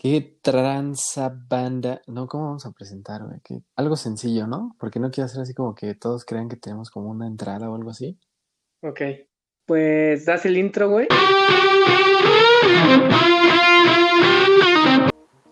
¿Qué tranza banda? No, ¿cómo vamos a presentar, güey? ¿Qué- Algo sencillo, ¿no? Porque no quiero hacer así como que todos crean que tenemos como una entrada o algo así. Ok. Pues das el intro, güey.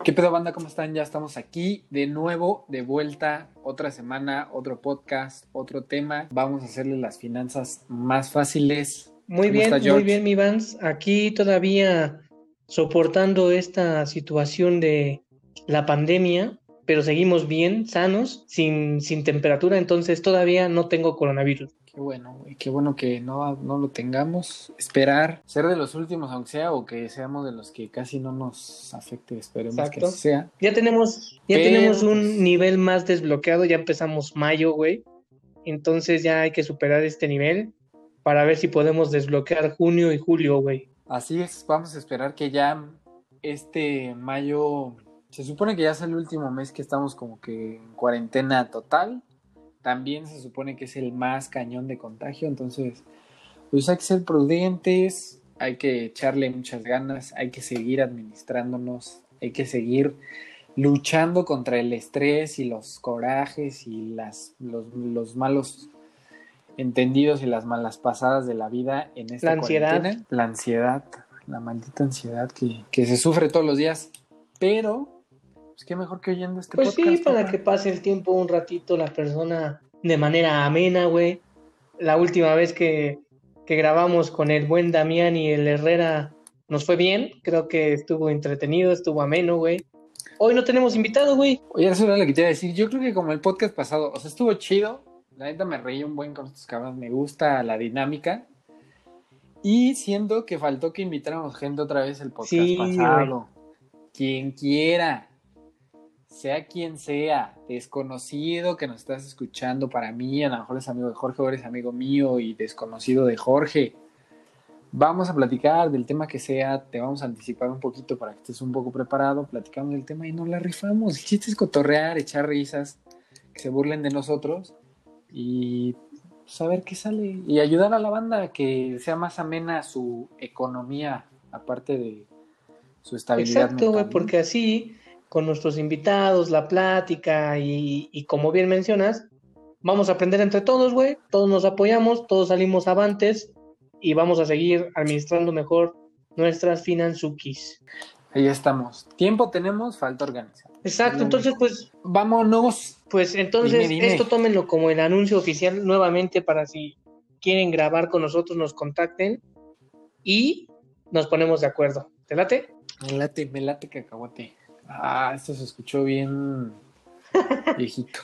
¿Qué pedo, banda? ¿Cómo están? Ya estamos aquí de nuevo, de vuelta, otra semana, otro podcast, otro tema. Vamos a hacerle las finanzas más fáciles. Muy ¿Cómo bien, muy bien, mi Vans. Aquí todavía soportando esta situación de la pandemia, pero seguimos bien, sanos, sin, sin temperatura, entonces todavía no tengo coronavirus. Qué bueno, güey. Qué bueno que no, no lo tengamos. Esperar ser de los últimos, aunque sea, o que seamos de los que casi no nos afecte. Esperemos que Exacto. sea. Ya tenemos, ya Pero, tenemos pues- un nivel más desbloqueado, ya empezamos mayo, güey. Entonces ya hay que superar este nivel para ver si podemos desbloquear junio y julio, güey. Así es, vamos a esperar que ya este mayo, se supone que ya es el último mes que estamos como que en cuarentena total. También se supone que es el más cañón de contagio, entonces pues hay que ser prudentes, hay que echarle muchas ganas, hay que seguir administrándonos, hay que seguir luchando contra el estrés y los corajes y las, los, los malos entendidos y las malas pasadas de la vida en esta La ansiedad. cuarentena. La ansiedad, la maldita ansiedad que, que se sufre todos los días. Pero, pues qué mejor que oyendo este Pues sí, podcast. para papá. que pase el tiempo un ratito la persona de manera amena, güey. La última vez que, que grabamos con el buen Damián y el Herrera nos fue bien. Creo que estuvo entretenido, estuvo ameno, güey. Hoy no tenemos invitado, güey. Oye, eso era lo que te iba a decir. Yo creo que como el podcast pasado, o sea, estuvo chido. La neta me reí un buen con estos cabrones. Me gusta la dinámica. Y siento que faltó que invitáramos gente otra vez el podcast Sí, pasado. Quien quiera, sea quien sea, desconocido que nos estás escuchando para mí, a lo mejor es amigo de Jorge o eres amigo mío y desconocido de Jorge. Vamos a platicar del tema que sea, te vamos a anticipar un poquito para que estés un poco preparado, platicamos del tema y nos la rifamos. El chiste es cotorrear, echar risas, que se burlen de nosotros y saber qué sale y ayudar a la banda a que sea más amena su economía, aparte de su estabilidad. Exacto, güey, porque así, con nuestros invitados, la plática y, y como bien mencionas, vamos a aprender entre todos, güey. Todos nos apoyamos, todos salimos avantes y vamos a seguir administrando mejor nuestras finanzukis. Ahí estamos. Tiempo tenemos, falta organizar. Exacto, entonces pues, Vámonos. pues entonces Dime, dime. esto tómenlo como el anuncio oficial nuevamente para si quieren grabar con nosotros nos contacten y nos ponemos de acuerdo. ¿Te late? Me late, me late cacahuate. Ah, esto se escuchó bien viejito.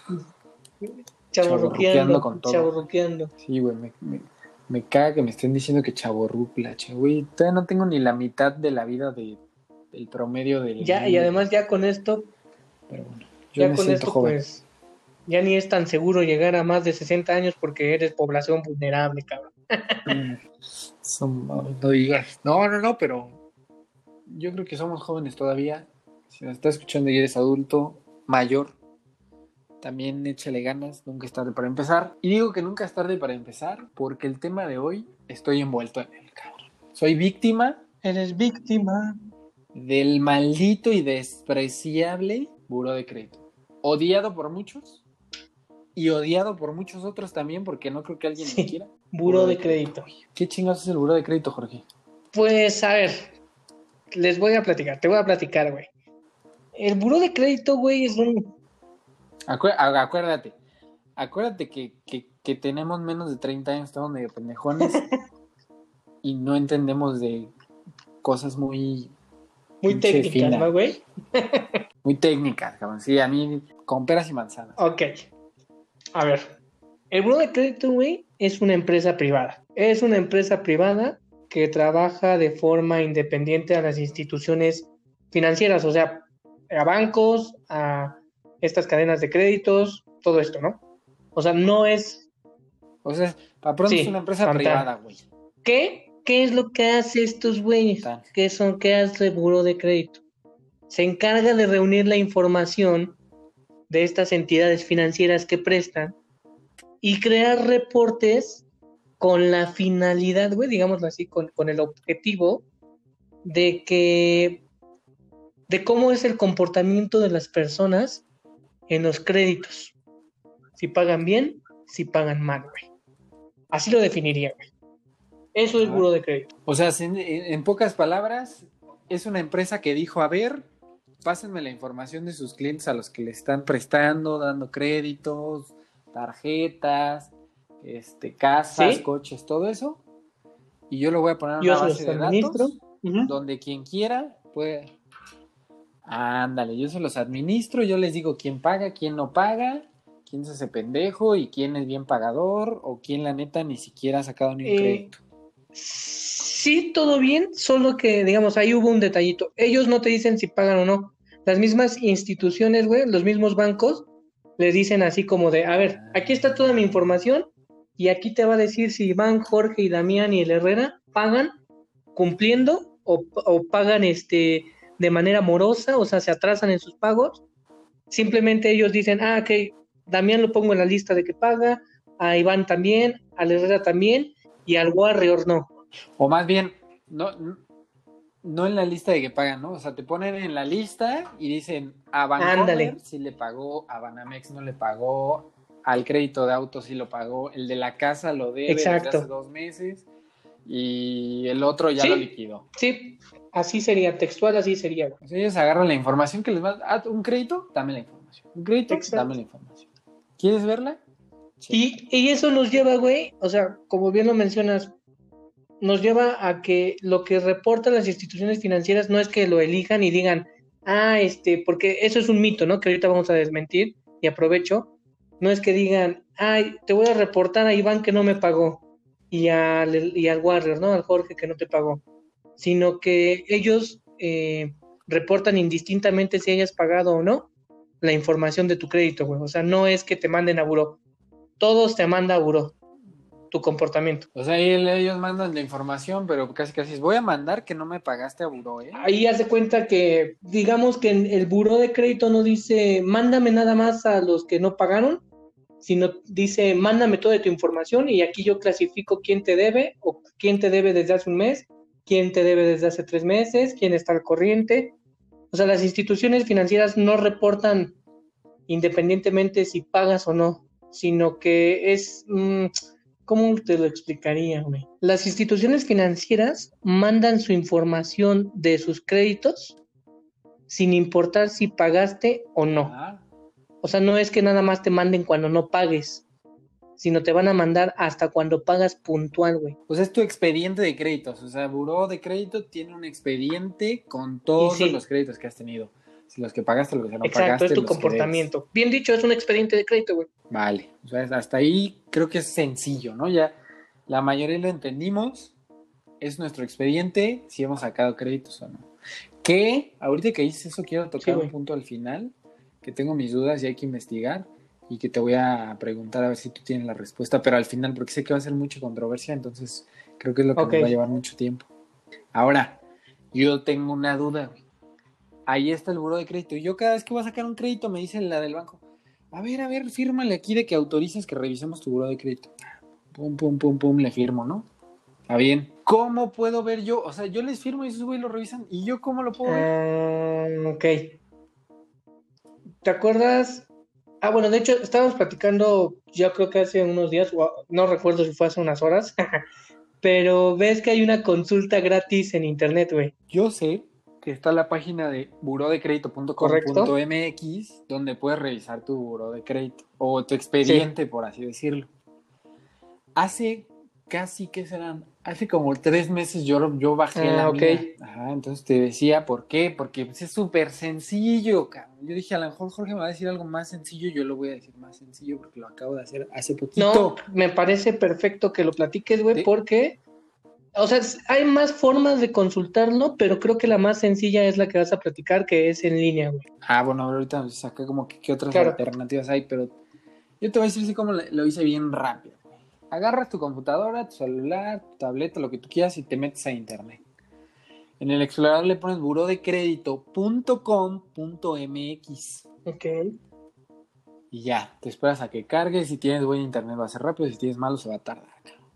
Chaborruqueando, con todo. chaborruqueando. Sí, güey, me, me, me caga que me estén diciendo que chaborrucla, güey. Todavía no tengo ni la mitad de la vida de, del promedio del. Ya, y además ya con esto, Pero bueno, yo ya me con siento esto joven. pues ya ni es tan seguro llegar a más de 60 años porque eres población vulnerable, cabrón. Mm, son- no digas. No, no, no, pero yo creo que somos jóvenes todavía. Si nos está escuchando y eres adulto, mayor, también échale ganas, nunca es tarde para empezar. Y digo que nunca es tarde para empezar porque el tema de hoy estoy envuelto en él, cabrón. Soy víctima Eres víctima. Del maldito y despreciable buro de crédito. Odiado por muchos y odiado por muchos otros también porque no creo que alguien Sí. lo quiera. Buro de crédito. ¿Qué chingados es el buro de crédito, Jorge? Pues a ver, les voy a platicar, te voy a platicar, güey. El buro de crédito, güey, es un... Acuérdate, acuérdate que, que- que tenemos menos de 30 años, estamos medio pendejones y no entendemos de cosas muy, Muy técnicas. ¿no, güey? muy técnicas, cabrón. Sí, a mí con peras y manzanas. Ok. A ver. El buro de crédito, güey, es una empresa privada. Es una empresa privada que trabaja de forma independiente a las instituciones financieras, o sea, a bancos, a estas cadenas de créditos, todo esto, ¿no? O sea, no es... O sea, para pronto Sí, es una empresa privada, güey. ¿Qué? ¿Qué es lo que hace estos güeyes? ¿Qué son? ¿Qué hace el buro de crédito? Se encarga de reunir la información de estas entidades financieras que prestan y crear reportes con la finalidad, güey, digámoslo así, con, con el objetivo de que de cómo es el comportamiento de las personas en los créditos. Si pagan bien, si pagan mal, güey. Así lo definiría, güey. Eso es Ah. buro de crédito. O sea, en, en pocas palabras, es una empresa que dijo, a ver, pásenme la información de sus clientes a los que le están prestando, dando créditos, tarjetas, este, casas, Sí. coches, todo eso. Y yo lo voy a poner en Yo una base de datos donde quien quiera puede. Ándale, yo se los administro, yo les digo quién paga, quién no paga, quién se hace pendejo y quién es bien pagador o quién la neta ni siquiera ha sacado ni un Eh, crédito. Sí, todo bien, solo que, digamos, ahí hubo un detallito. Ellos no te dicen si pagan o no. Las mismas instituciones, güey, los mismos bancos, les dicen así como de, a ver, aquí está toda mi información y aquí te va a decir si Iván, Jorge y Damián y el Herrera pagan cumpliendo o, pagan este de manera morosa, o sea, se atrasan en sus pagos. Simplemente ellos dicen, ah, ok, Damián lo pongo en la lista de que paga, a Iván también, al Herrera también y al Warrior no. O más bien, no, no- en la lista de que pagan, ¿no? O sea, te ponen en la lista y dicen a Bancomer sí le pagó, a Banamex no le pagó, al crédito de auto sí lo pagó, el de la casa lo debe desde Exacto. hace dos meses y el otro ya Sí. lo liquidó. Sí, así sería, textual así sería. sea, ellos agarran la información que les va ah, un crédito, dame la información. Un crédito, Exacto. dame la información. ¿Quieres verla? Y, y eso nos lleva, güey, o sea, como bien lo mencionas, nos lleva a que lo que reportan las instituciones financieras no es que lo elijan y digan, ah, este, porque eso es un mito, ¿no? Que ahorita vamos a desmentir y aprovecho. No es que digan, ay, te voy a reportar a Iván que no me pagó y al, y al Warrior, ¿no? Al Jorge que no te pagó. Sino que ellos eh, reportan indistintamente si hayas pagado o no la información de tu crédito, güey. O sea, no es que te manden a buró. Todos te manda buró tu comportamiento. O sea, ellos mandan la información, pero casi casi es, voy a mandar que no me pagaste a buró, ¿eh? Ahí hace cuenta que, digamos que en el buró de crédito no dice, mándame nada más a los que no pagaron, sino dice, mándame toda tu información y aquí yo clasifico quién te debe o quién te debe desde hace un mes, quién te debe desde hace tres meses, quién está al corriente. O sea, las instituciones financieras no reportan independientemente si pagas o no, sino que es, mm, ¿cómo te lo explicaría, güey? Las instituciones financieras mandan su información de sus créditos sin importar si pagaste o no. Ah, O sea, no es que nada más te manden cuando no pagues, sino te van a mandar hasta cuando pagas puntual, güey. Pues es tu expediente de créditos. O sea, Buró de Crédito tiene un expediente con todos sí. los créditos que has tenido. Los que pagaste, los que no Exacto, pagaste. es tu comportamiento. Bien dicho, es un expediente de crédito, güey. Vale. O sea, hasta ahí creo que es sencillo, ¿no? Ya la mayoría lo entendimos. Es nuestro expediente si hemos sacado créditos o no. Que ahorita que dices eso, quiero tocar Sí, un punto al final. Que tengo mis dudas y hay que investigar. Y que te voy a preguntar a ver si tú tienes la respuesta. Pero al final, porque sé que va a ser mucha controversia. Entonces creo que es lo que nos va a llevar mucho tiempo. Ahora, yo tengo una duda. güey. Ahí está el buro de crédito. Y yo cada vez que voy a sacar un crédito me dice la del banco, a ver, a ver, fírmale aquí de que autorices que revisemos tu buro de crédito. Pum, pum, pum, pum, le firmo, ¿no? Está bien. ¿Cómo puedo ver yo? O sea, yo les firmo y esos güey lo revisan. ¿Y yo cómo lo puedo ver? Ah, ok. ¿Te acuerdas? Ah, bueno, de hecho, estábamos platicando, yo creo que hace unos días, o no recuerdo si fue hace unas horas, pero ves que hay una consulta gratis en internet, güey. Yo sé que está la página de burodecredito.com.mx donde puedes revisar tu buro de crédito o tu expediente, por así decirlo. Hace casi, ¿qué serán? Hace como tres meses yo, yo bajé Ah, la ok. mía. Ajá, entonces te decía, ¿por qué? Porque pues, es súper sencillo, cabrón. Yo dije, a lo mejor Jorge me va a decir algo más sencillo, yo lo voy a decir más sencillo porque lo acabo de hacer hace poquito. No, me parece perfecto que lo platiques, güey, Sí. porque, o sea, hay más formas de consultarlo, pero creo que la más sencilla es la que vas a platicar, que es en línea, güey. Ah, bueno, ahorita saca como que qué otras Claro. alternativas hay, pero yo te voy a decir así como lo hice bien rápido. Agarras tu computadora, tu celular, tu tableta, lo que tú quieras y te metes a internet. En el explorador le pones burodecredito.com.mx Ok. y ya, te esperas a que cargue. Si tienes buen internet va a ser rápido, si tienes malo se va a tardar.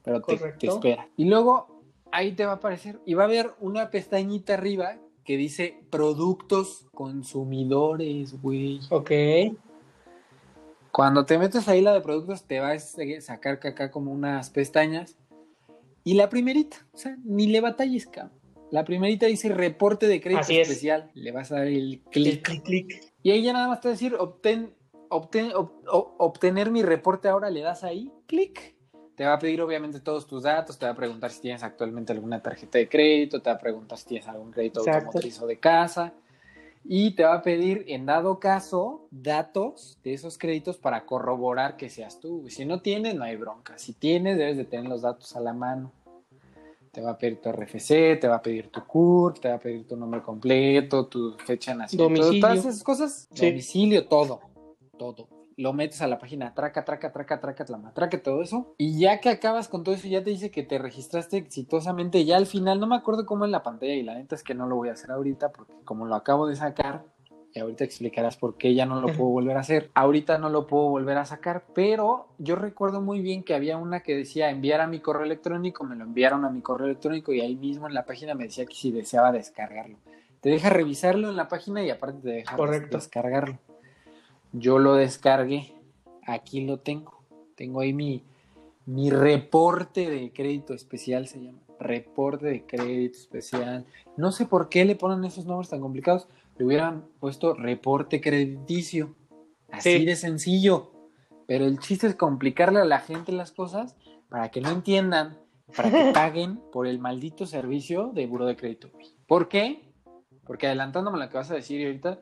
Pero te, te espera. Y luego ahí te va a aparecer y va a haber una pestañita arriba que dice productos consumidores, güey. Ok. Cuando te metes ahí la de productos, te vas a sacar acá como unas pestañas. Y la primerita, o sea, ni le batalles, cabrón. La primerita dice reporte de crédito Así es. especial. Le vas a dar el Clic, clic. clic. Y ahí ya nada más te va a decir obtén, obtén- ob- o- obtener mi reporte ahora, le das ahí, clic. Te va a pedir obviamente todos tus datos, te va a preguntar si tienes actualmente alguna tarjeta de crédito, te va a preguntar si tienes algún crédito Exacto. automotriz o de casa. Y te va a pedir, en dado caso, datos de esos créditos para corroborar que seas tú. Si no tienes, no hay bronca. Si tienes, debes de tener los datos a la mano. Te va a pedir tu RFC, te va a pedir tu CURP, te va a pedir tu nombre completo, tu fecha de nacimiento, todas esas cosas. Sí. Domicilio, todo, todo. Lo metes a la página, traca, traca, traca, traca, la matraca, todo eso. Y ya que acabas con todo eso, ya te dice que te registraste exitosamente. Ya al final, no me acuerdo cómo en la pantalla, y la neta es que no lo voy a hacer ahorita, porque como lo acabo de sacar, y ahorita explicarás por qué ya no lo puedo volver a hacer. Ahorita no lo puedo volver a sacar, pero yo recuerdo muy bien que había una que decía enviar a mi correo electrónico, me lo enviaron a mi correo electrónico y ahí mismo en la página me decía que si deseaba descargarlo. Te deja revisarlo en la página y aparte te deja Correcto. descargarlo. Yo lo descargué, aquí lo tengo. Tengo ahí mi, mi reporte de crédito especial, se llama. Reporte de crédito especial. No sé por qué le ponen esos nombres tan complicados. Le hubieran puesto reporte crediticio. Así Sí. de sencillo. Pero el chiste es complicarle a la gente las cosas para que no entiendan, para que paguen por el maldito servicio de buro de crédito. ¿Por qué? Porque adelantándome lo que vas a decir ahorita,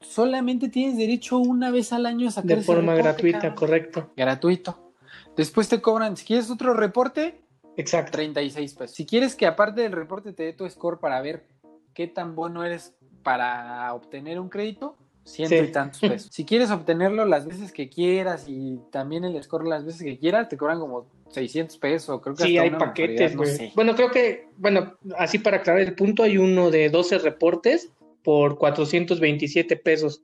solamente tienes derecho una vez al año a sacar De ese forma reporte, gratuita, cabrón. correcto. Gratuito. Después te cobran, si quieres otro reporte, Exacto. 36 pesos. Si quieres que aparte del reporte te dé tu score para ver qué tan bueno eres para obtener un crédito, ciento Sí. y tantos pesos. Si quieres obtenerlo las veces que quieras y también el score las veces que quieras, te cobran como 600 pesos. Creo que Sí, hasta hay una paquetes. No sé. Bueno, creo que, bueno, así para aclarar el punto, hay uno de 12 reportes por 427 pesos.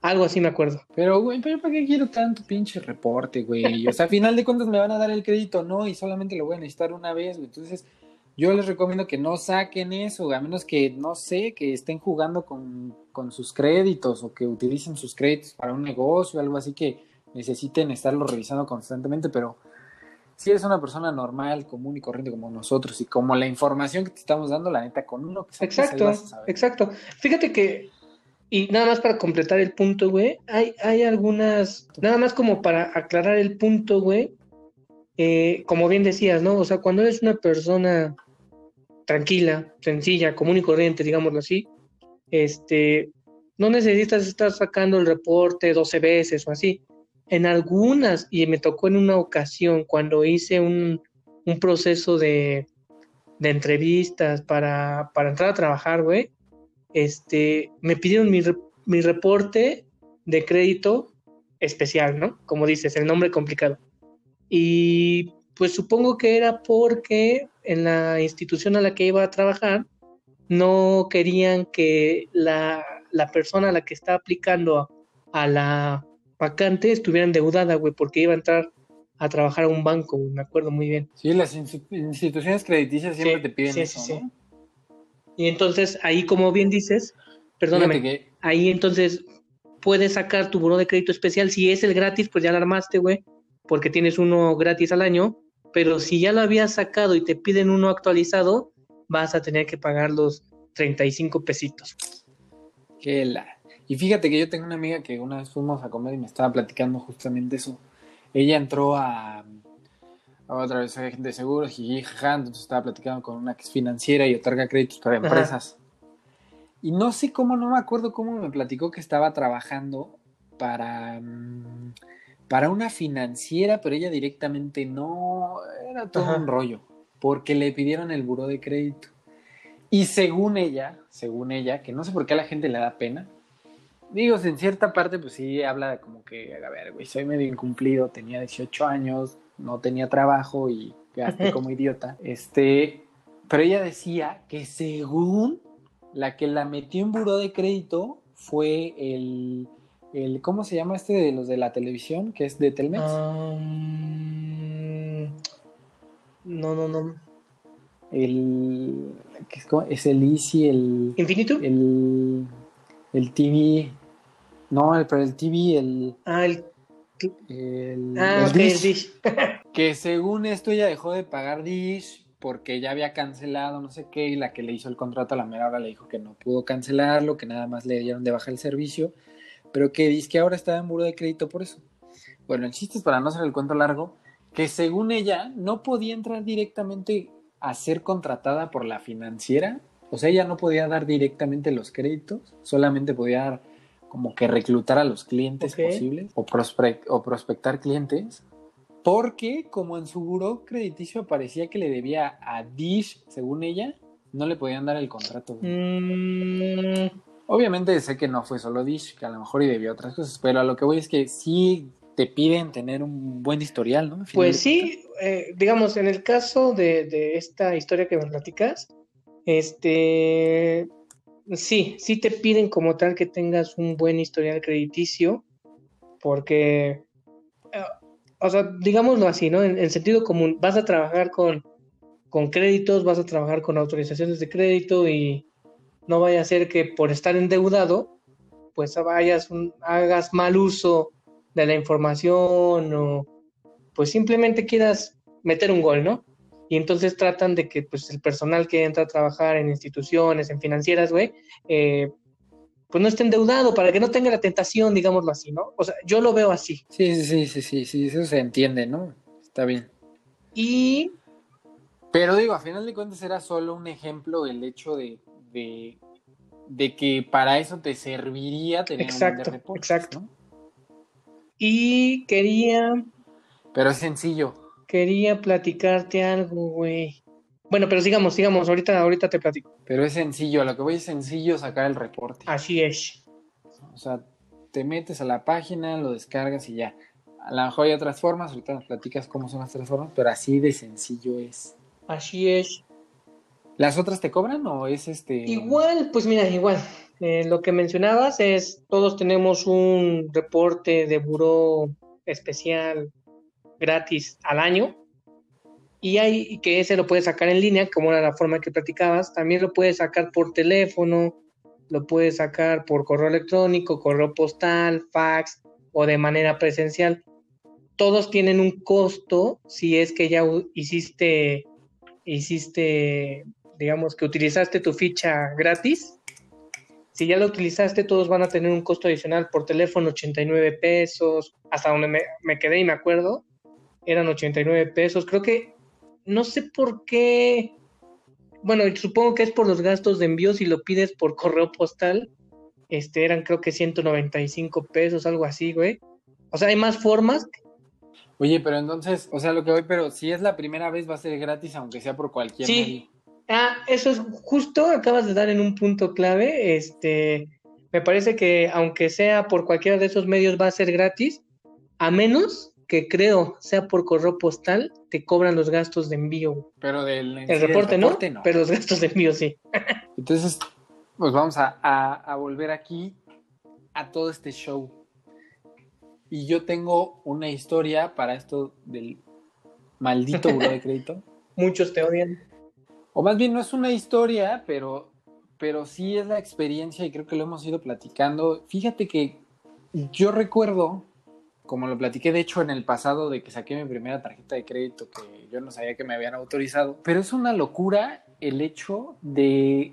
Algo así me acuerdo. Pero, güey, ¿pero ¿para qué quiero tanto pinche reporte, güey? O sea, a final de cuentas me van a dar el crédito, no, y solamente lo voy a necesitar una vez, güey. Entonces, yo les recomiendo que no saquen eso, a menos que, no sé, que estén jugando con, con sus créditos o que utilicen sus créditos para un negocio, algo así que necesiten estarlo revisando constantemente, pero si eres una persona normal, común y corriente como nosotros y como la información que te estamos dando, la neta, con uno que Exacto, vas a saber. exacto. Fíjate que, y nada más para completar el punto, güey, hay, hay algunas, nada más como para aclarar el punto, güey, eh, como bien decías, ¿no? O sea, cuando eres una persona tranquila, sencilla, común y corriente, digámoslo así, este, no necesitas estar sacando el reporte 12 veces o así. En algunas, y me tocó en una ocasión cuando hice un, un proceso de, de entrevistas para, para entrar a trabajar, güey, este, me pidieron mi, mi reporte de crédito especial, ¿no? Como dices, el nombre complicado. Y pues supongo que era porque en la institución a la que iba a trabajar no querían que la, la persona a la que está aplicando a la vacante estuviera endeudada, güey, porque iba a entrar a trabajar a un banco, me acuerdo muy bien. Sí, las insti- instituciones crediticias siempre Sí, te piden sí, eso, sí. ¿no? Y entonces ahí, como bien dices, perdóname, que ahí entonces puedes sacar tu buró de crédito especial. Si es el gratis, pues ya lo armaste, güey, porque tienes uno gratis al año. Pero si ya lo habías sacado y te piden uno actualizado, vas a tener que pagar los 35 pesitos. Que la... Y fíjate que yo tengo una amiga que una vez fuimos a comer y me estaba platicando justamente eso. Ella entró a, a otra vez a gente de seguros, jaja, entonces estaba platicando con una que es financiera y otorga créditos para Ajá. empresas. Y no sé cómo, no me acuerdo cómo me platicó que estaba trabajando para, mm, para una financiera, pero ella directamente no, era todo Ajá. un rollo, porque le pidieron el buró de crédito. Y según ella, según ella, que no sé por qué a la gente le da pena, digo, en cierta parte, pues sí habla de como que, a ver, güey, soy medio incumplido, tenía 18 años, no tenía trabajo y gasté como idiota. Este, pero ella decía que según la que la metió en buró de crédito fue el, el ¿cómo se llama este de los de la televisión? Que es de Telmex. Um, no, no, no. el, ¿qué es, cómo? es el Easy, el, ¿Infinitum? el, el TV, no, el, pero el TV, el, Ah, el... el, Ah, el Dish, Dish. que según esto ya dejó de pagar Dish porque ya había cancelado no sé qué y la que le hizo el contrato a la mera hora le dijo que no pudo cancelarlo, que nada más le dieron de baja el servicio, pero que dice que ahora está en buro de crédito por eso. Bueno, el chiste es para no hacer el cuento largo, que según ella no podía entrar directamente a ser contratada por la financiera, o sea, ella no podía dar directamente los créditos, solamente podía dar como que reclutar a los clientes Ok. posibles o, prospect- o prospectar clientes, porque como en su buró crediticio parecía que le debía a Dish, según ella, no le podían dar el contrato. Mm, Obviamente sé que no fue solo Dish, que a lo mejor y debió otras cosas, pero a lo que voy es que sí te piden tener un buen historial, ¿no? Pues sí, eh, digamos, en el caso de, de esta historia que me platicas, este, sí, sí te piden como tal que tengas un buen historial crediticio, porque, eh, o sea, digámoslo así, ¿no? En, en sentido común, vas a trabajar con, con créditos, vas a trabajar con autorizaciones de crédito y no vaya a ser que por estar endeudado, pues vayas, un- hagas mal uso de la información o pues simplemente quieras meter un gol, ¿no? Y entonces tratan de que pues el personal que entra a trabajar en instituciones, en financieras, güey, eh, pues no esté endeudado para que no tenga la tentación, digámoslo así, ¿no? O sea, yo lo veo así. Sí, sí, sí, sí, sí, sí, eso se entiende, ¿no? Está bien. Y Pero digo, a final de cuentas era solo un ejemplo el hecho de, de, de que para eso te serviría tener un Exacto, reportes, exacto. ¿no? Y quería, Pero es sencillo. Quería platicarte algo, güey. Bueno, pero sigamos, sigamos, ahorita, ahorita te platico. Pero es sencillo, a lo que voy es sencillo sacar el reporte. Así es. O sea, te metes a la página, lo descargas y ya. A lo mejor hay otras formas, ahorita nos platicas cómo son las otras formas, pero así de sencillo es. Así es. ¿Las otras te cobran o es este? Igual, pues mira, igual. Eh, lo que mencionabas es, todos tenemos un reporte de buró especial gratis al año y hay que ese lo puedes sacar en línea, como era la forma que platicabas. También lo puedes sacar por teléfono, lo puedes sacar por correo electrónico, correo postal, fax o de manera presencial. Todos tienen un costo si es que ya hiciste, hiciste digamos que utilizaste tu ficha gratis, si ya lo utilizaste, todos van a tener un costo adicional por teléfono, 89 pesos, hasta donde me, me quedé y me acuerdo, eran 89 pesos. Creo que, no sé por qué, bueno, supongo que es por los gastos de envío, si lo pides por correo postal, este, eran creo que 195 pesos, algo así, güey. O sea, hay más formas. Oye, pero entonces, o sea, lo que voy, pero si es la primera vez va a ser gratis, aunque sea por cualquier Sí. medio. Ah, eso es justo, acabas de dar en un punto clave. Este, me parece que aunque sea por cualquiera de esos medios va a ser gratis, a menos que creo sea por correo postal, te cobran los gastos de envío. Pero del sí El del reporte, ¿no? reporte, Pero los gastos de envío sí. Entonces, pues vamos a, a- a volver aquí a todo este show. Y yo tengo una historia para esto del maldito buro de crédito. Muchos te odian. O más bien no es una historia, pero, pero sí es la experiencia y creo que lo hemos ido platicando. Fíjate que yo recuerdo, como lo platiqué de hecho en el pasado de que saqué mi primera tarjeta de crédito que yo no sabía que me habían autorizado, pero es una locura el hecho de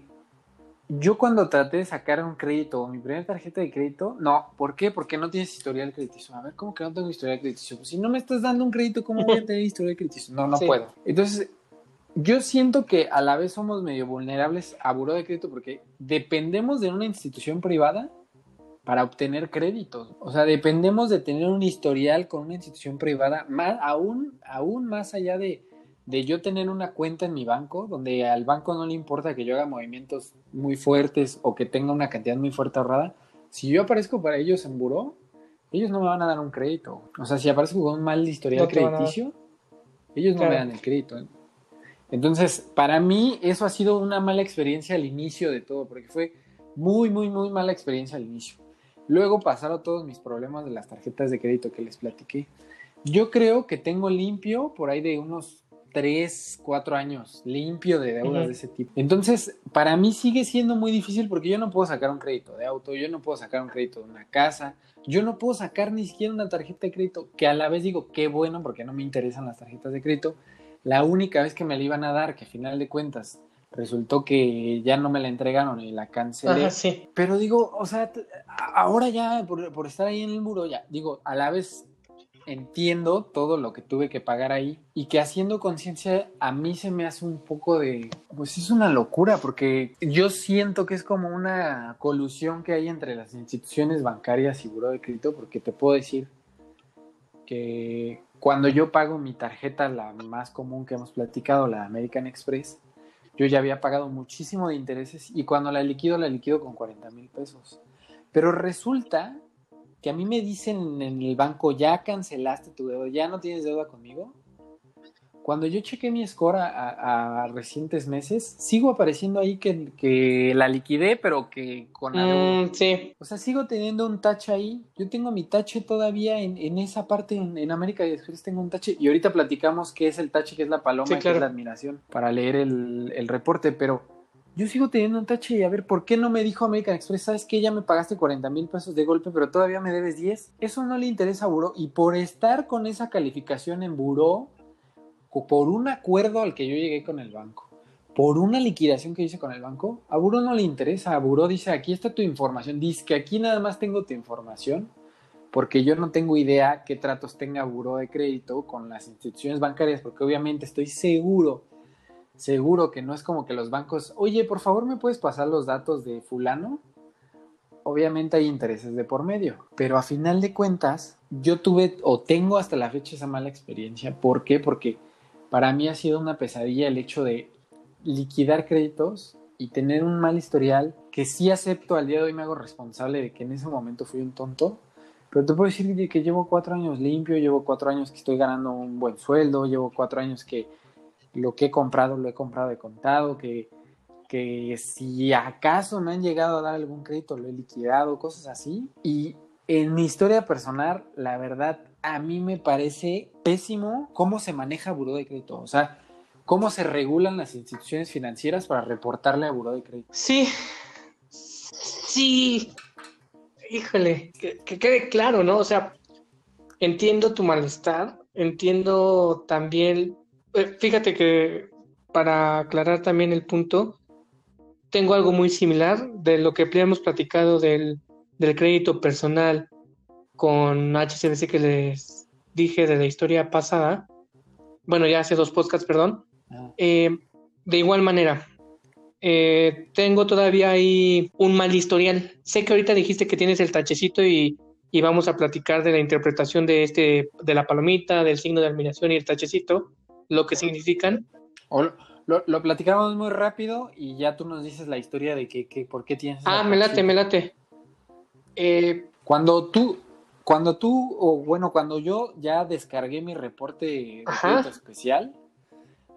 yo cuando traté de sacar un crédito o mi primera tarjeta de crédito, no, ¿por qué? Porque no tienes historial crediticio. A ver, ¿cómo que no tengo historial crediticio? Pues si no me estás dando un crédito, ¿cómo voy a tener historial crediticio? No, no Sí. puedo. Entonces, yo siento que a la vez somos medio vulnerables a buró de crédito porque dependemos de una institución privada para obtener créditos. O sea, dependemos de tener un historial con una institución privada, más, aún, aún más allá de, de yo tener una cuenta en mi banco, donde al banco no le importa que yo haga movimientos muy fuertes o que tenga una cantidad muy fuerte ahorrada. Si yo aparezco para ellos en buró, ellos no me van a dar un crédito. O sea, si aparezco con un mal historial No crediticio, ellos no me dan el crédito. ¿eh? Entonces, para mí eso ha sido una mala experiencia al inicio de todo, porque fue muy, muy, muy mala experiencia al inicio. Luego pasaron todos mis problemas de las tarjetas de crédito que les platiqué. Yo creo que tengo limpio por ahí de unos tres, cuatro años limpio de deudas de ese tipo. Entonces, para mí sigue siendo muy difícil porque yo no puedo sacar un crédito de auto, yo no puedo sacar un crédito de una casa, yo no puedo sacar ni siquiera una tarjeta de crédito, que a la vez digo, qué bueno porque no me interesan las tarjetas de crédito. La única vez que me la iban a dar, que a final de cuentas resultó que ya no me la entregaron y la cancelé. Pero digo, o sea, ahora ya por, por, estar ahí en el muro, ya digo, a la vez entiendo todo lo que tuve que pagar ahí y que haciendo conciencia a mí se me hace un poco de, pues es una locura porque yo siento que es como una colusión que hay entre las instituciones bancarias y buró de crédito porque te puedo decir que cuando yo pago mi tarjeta, la más común que hemos platicado, la American Express, yo ya había pagado muchísimo de intereses y cuando la liquido, la liquido con 40 mil pesos. Pero resulta que a mí me dicen en el banco, ya cancelaste tu deuda, ya no tienes deuda conmigo. Cuando yo chequé mi score a, recientes meses, sigo apareciendo ahí que, la liquidé, pero que con mm, sí. O sea, sigo teniendo un tache ahí. Yo tengo mi tache todavía en, esa parte, en, América y después tengo un tache. Y ahorita platicamos qué es el tache, qué es la paloma, qué es la admiración, para leer el, el reporte, pero yo sigo teniendo un tache y a ver, ¿por qué no me dijo American Express? ¿Sabes que Ya me pagaste 40 mil pesos de golpe, pero todavía me debes 10. Eso no le interesa a Buró. Y por estar con esa calificación en Buró, por un acuerdo al que yo llegué con el banco, por una liquidación que hice con el banco, a Buró no le interesa. A Buró dice, aquí está tu información. Dice que aquí nada más tengo tu información, porque yo no tengo idea qué tratos tenga Buró de crédito con las instituciones bancarias, porque obviamente estoy seguro seguro que no es como que los bancos, oye, por favor me puedes pasar los datos de fulano. Obviamente hay intereses de por medio, pero a final de cuentas yo tuve o tengo hasta la fecha esa mala experiencia. ¿Por qué? Porque para mí ha sido una pesadilla el hecho de liquidar créditos y tener un mal historial que sí acepto al día de hoy me hago responsable de que en ese momento fui un tonto, pero te puedo decir que llevo cuatro años limpio, llevo cuatro años que estoy ganando un buen sueldo, llevo cuatro años que lo que he comprado lo he comprado de contado, que, que si acaso me han llegado a dar algún crédito lo he liquidado, cosas así. Y en mi historia personal, la verdad, a mí me parece pésimo cómo se maneja Buró de Crédito. O sea, cómo se regulan las instituciones financieras para reportarle a Buró de Crédito. Sí, sí, híjole, que, que quede claro, ¿no? O sea, entiendo tu malestar, entiendo también eh, fíjate que para aclarar también el punto, tengo algo muy similar de lo que habíamos platicado del, crédito personal con HCBC que les dije de la historia pasada. Bueno, ya hace dos podcasts, perdón. Ah. Eh, de igual manera, eh, tengo todavía ahí un mal historial. Sé que ahorita dijiste que tienes el tachecito y, y, vamos a platicar de la interpretación de este, de la palomita, del signo de admiración y el tachecito lo que significan. lo, lo, platicamos muy rápido y ya tú nos dices la historia de que, por qué tienes. Ah, me late, me late. Eh, cuando tú, cuando tú, o bueno, cuando yo ya descargué mi reporte de crédito especial,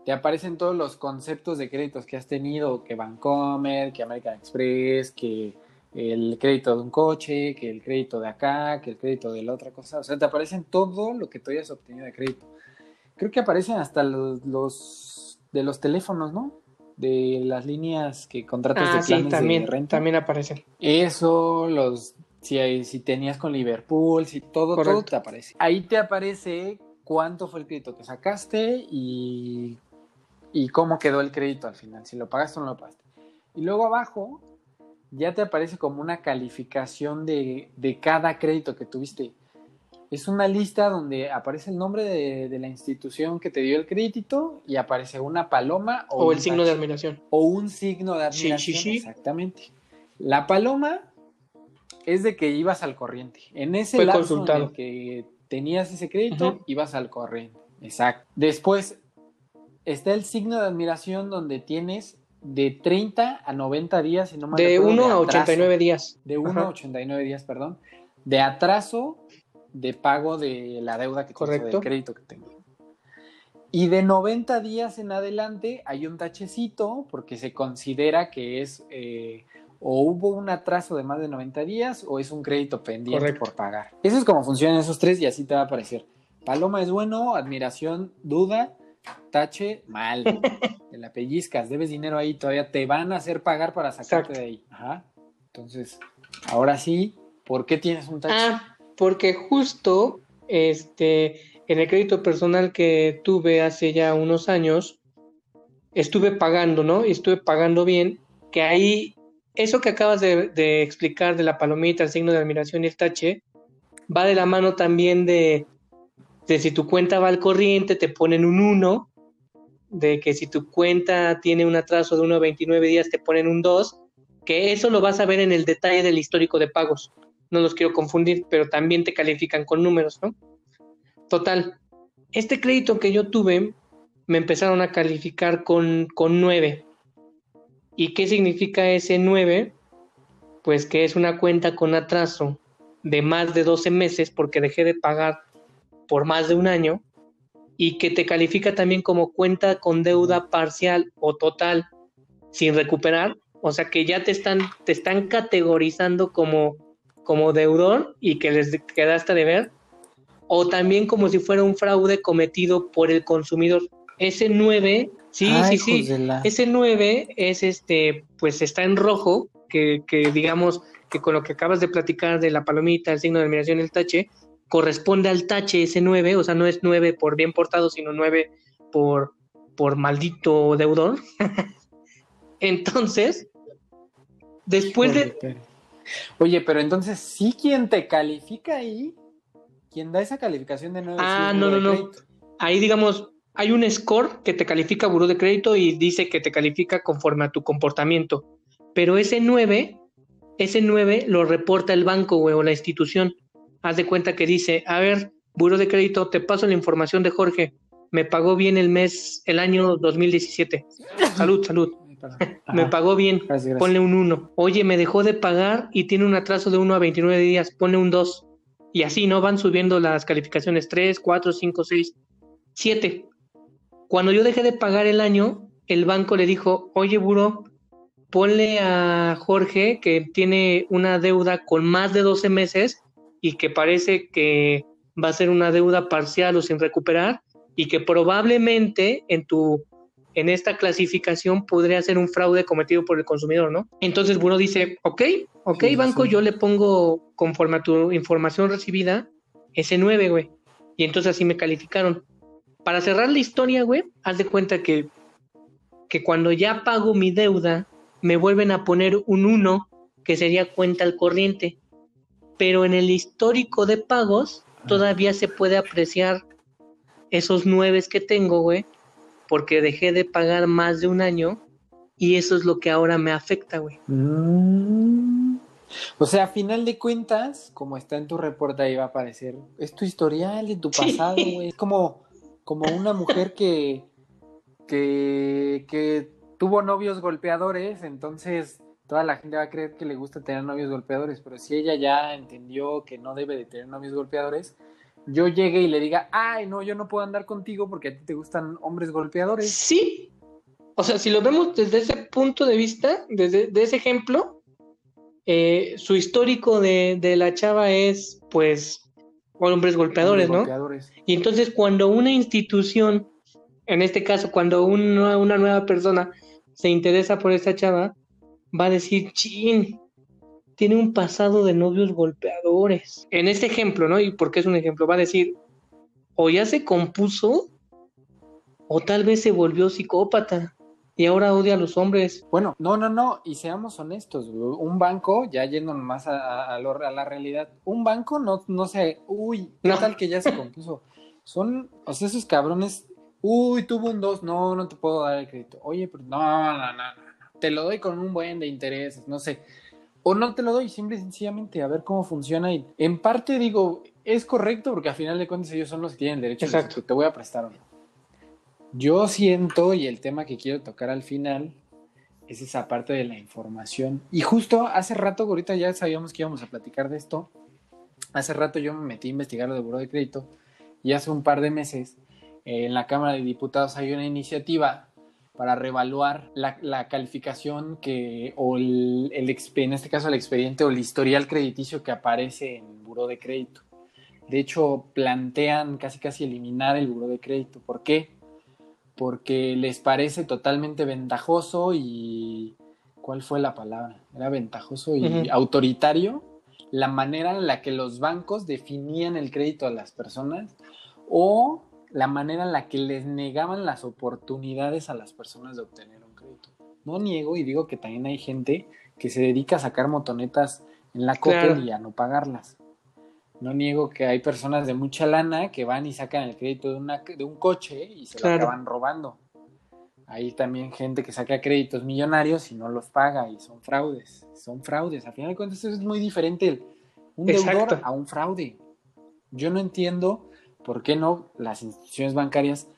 te aparecen todos los conceptos de créditos que has tenido, que Bancomer, que American Express, que el crédito de un coche, que el crédito de acá, que el crédito de la otra cosa. O sea, te aparecen todo lo que tú hayas obtenido de crédito creo que aparecen hasta los, de los teléfonos, ¿no? De las líneas que contratas ah, de planes también, de renta. También aparecen. Eso, los si, si tenías con Liverpool, si todo, todo te aparece. Ahí te aparece cuánto fue el crédito que sacaste y, y cómo quedó el crédito al final, si lo pagaste o no lo pagaste. Y luego abajo ya te aparece como una calificación de, de cada crédito que tuviste es una lista donde aparece el nombre de, la institución que te dio el crédito y aparece una paloma o, el signo de admiración. O un signo de admiración. Exactamente. La paloma es de que ibas al corriente. En ese lapso en el que tenías ese crédito, ibas al corriente. Exacto. Después está el signo de admiración donde tienes de 30 a 90 días, no De 1 a 89 días. De 1 a 89 días, perdón. De atraso de pago de la deuda que tengo, del crédito que tengo. Y de 90 días en adelante hay un tachecito porque se considera que es eh, o hubo un atraso de más de 90 días o es un crédito pendiente por pagar. Eso es como funcionan esos tres y así te va a aparecer. Paloma es bueno, admiración, duda, tache, mal. Te la pellizcas, debes dinero ahí, todavía te van a hacer pagar para sacarte de ahí. Ajá. Entonces, ahora sí, ¿por qué tienes un tache? Ah, porque justo este, en el crédito personal que tuve hace ya unos años, estuve pagando, ¿no? Y estuve pagando bien, que ahí, eso que acabas de, explicar de la palomita, el signo de admiración y el tache, va de la mano también de, de si tu cuenta va al corriente, te ponen un 1, de que si tu cuenta tiene un atraso de 1.29 días, te ponen un 2, que eso lo vas a ver en el detalle del histórico de pagos. No los quiero confundir, pero también te califican con números, ¿no? Total, este crédito que yo tuve, me empezaron a calificar con, con 9. ¿Y qué significa ese 9? Pues que es una cuenta con atraso de más de 12 meses porque dejé de pagar por más de un año y que te califica también como cuenta con deuda parcial o total sin recuperar, o sea que ya te están, te están categorizando como, como deudor y que les quedaste de ver, o también como si fuera un fraude cometido por el consumidor. Ese 9, sí, sí, sí, ese 9 es este, pues está en rojo, que, que digamos que con lo que acabas de platicar de la palomita, el signo de admiración y el tache, corresponde al tache ese 9, o sea, no es 9 por bien portado, sino 9 por, por maldito deudor. entonces, después de... Oye, pero entonces, ¿sí quien te califica ahí? ¿Quién da esa calificación de 9? Ah, no, no, no. Ahí, digamos, hay un score que te califica Buró de Crédito y dice que te califica conforme a tu comportamiento. Pero ese 9, ese 9 lo reporta el banco, o la institución haz de cuenta que dice, a ver, buro de crédito, te paso la información de Jorge, me pagó bien el mes, el año 2017. Salud, salud. me pagó bien, ponle un 1. Oye, me dejó de pagar y tiene un atraso de 1 a 29 días, ponle un 2. Y así, ¿no? Van subiendo las calificaciones 3, 4, 5, 6, 7. Cuando yo dejé de pagar el año, el banco le dijo, oye, buro, ponle a Jorge que tiene una deuda con más de 12 meses y que parece que va a ser una deuda parcial o sin recuperar y que probablemente en tu en esta clasificación podría ser un fraude cometido por el consumidor, ¿no? Entonces uno dice, ok, ok, banco, yo le pongo conforme a tu información recibida ese 9, güey. Y entonces así me calificaron. Para cerrar la historia, güey, haz de cuenta que, que cuando ya pago mi deuda, me vuelven a poner un 1, que sería cuenta al corriente pero en el histórico de pagos todavía se puede apreciar esos nueve que tengo, güey, porque dejé de pagar más de un año y eso es lo que ahora me afecta, güey. Mm. O sea, a final de cuentas, como está en tu reporte ahí va a aparecer, es tu historial de tu pasado, güey. Es como, como una mujer que, que, tuvo novios golpeadores, entonces toda la gente va a creer que le gusta tener novios golpeadores, pero si ella ya entendió que no debe de tener novios golpeadores, yo llegue y le diga, ay, no, yo no puedo andar contigo porque a ti te gustan hombres golpeadores. Sí. O sea, si lo vemos desde ese punto de vista, desde ese ejemplo, eh, su histórico de, de, la chava es, pues, hombres golpeadores, ¿no? Golpeadores. Y entonces cuando una institución, en este caso, cuando una, una nueva persona se interesa por esta chava, va a decir, chin, tiene un pasado de novios golpeadores. En este ejemplo, ¿no? Y porque es un ejemplo, va a decir, o ya se compuso, o tal vez se volvió psicópata y ahora odia a los hombres. Bueno, no, no, no, y seamos honestos, un banco, ya yendo más a, la realidad, un banco no, no sé, uy, ¿qué tal que ya se compuso? Son, o sea, esos cabrones, uy, tuvo un 2, no, no te puedo dar el crédito. Oye, pero no, no, no, no te lo doy con un buen de intereses, no sé. O no te lo doy, simple y sencillamente a ver cómo funciona. Y en parte digo, es correcto porque al final de cuentas ellos son los que tienen el derecho Exacto. a te voy a prestar o no. Yo siento, y el tema que quiero tocar al final, es esa parte de la información. Y justo hace rato, ahorita ya sabíamos que íbamos a platicar de esto. Hace rato yo me metí a investigar lo de Buró de Crédito y hace un par de meses eh, en la Cámara de Diputados hay una iniciativa para reevaluar la, calificación que, o el, en este caso el expediente o el historial crediticio que aparece en el buró de crédito. De hecho, plantean casi casi eliminar el buró de crédito. ¿Por qué? Porque les parece totalmente ventajoso y... ¿Cuál fue la palabra? Era ventajoso y autoritario la manera en la que los bancos definían el crédito a las personas o la manera en la que les negaban las oportunidades a las personas de obtener un crédito. No niego y digo que también hay gente que se dedica a sacar motonetas en la Claro. y a no pagarlas. No niego que hay personas de mucha lana que van y sacan el crédito de, una- de un coche y se Claro. lo acaban robando. Hay también gente que saca créditos millonarios y no los paga y son fraudes. Son fraudes. A final de cuentas, eso es muy diferente el- un deudor a un fraude. Yo no entiendo por qué no las instituciones bancarias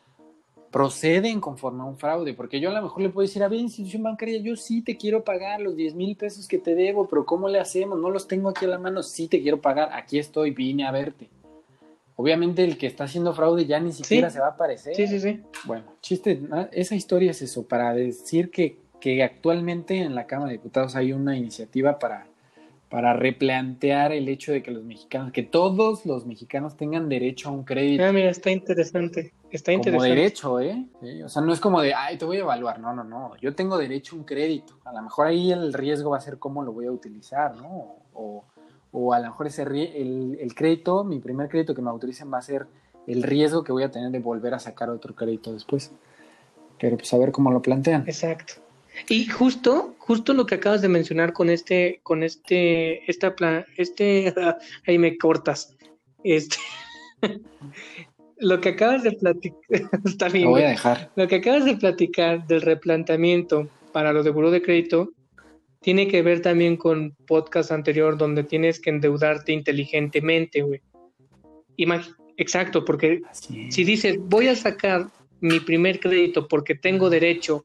proceden conforme a un fraude, porque yo a lo mejor le puedo decir, a ver, institución bancaria, yo sí te quiero pagar los 10 mil pesos que te debo, pero ¿cómo le hacemos? No los tengo aquí a la mano, sí te quiero pagar, aquí estoy, vine a verte. Obviamente el que está haciendo fraude ya ni siquiera se va a aparecer. Sí, sí, sí. Bueno, chiste, ¿no? esa historia es eso, para decir que, que actualmente en la Cámara de Diputados hay una iniciativa para, para replantear el hecho de que los mexicanos, que todos los mexicanos tengan derecho a un crédito Ah, mira, está interesante. Está como interesante. derecho, ¿eh? Sí, O sea, no es como de, ay, te voy a evaluar. No, no, no. Yo tengo derecho a un crédito. A lo mejor ahí el riesgo va a ser cómo lo voy a utilizar, ¿no? O, o a lo mejor ese el, el crédito, mi primer crédito que me autoricen va a ser el riesgo que voy a tener de volver a sacar otro crédito después. Pero pues a ver cómo lo plantean. Exacto. Y justo, justo lo que acabas de mencionar con este, con este, esta plan, este, ahí me cortas. Este, lo que acabas de platicar, está bien. Lo voy a dejar. Lo que acabas de platicar del replanteamiento para lo de buró de crédito tiene que ver también con podcast anterior donde tienes que endeudarte inteligentemente, güey. Imag- Exacto, porque si dices, voy a sacar mi primer crédito porque tengo derecho,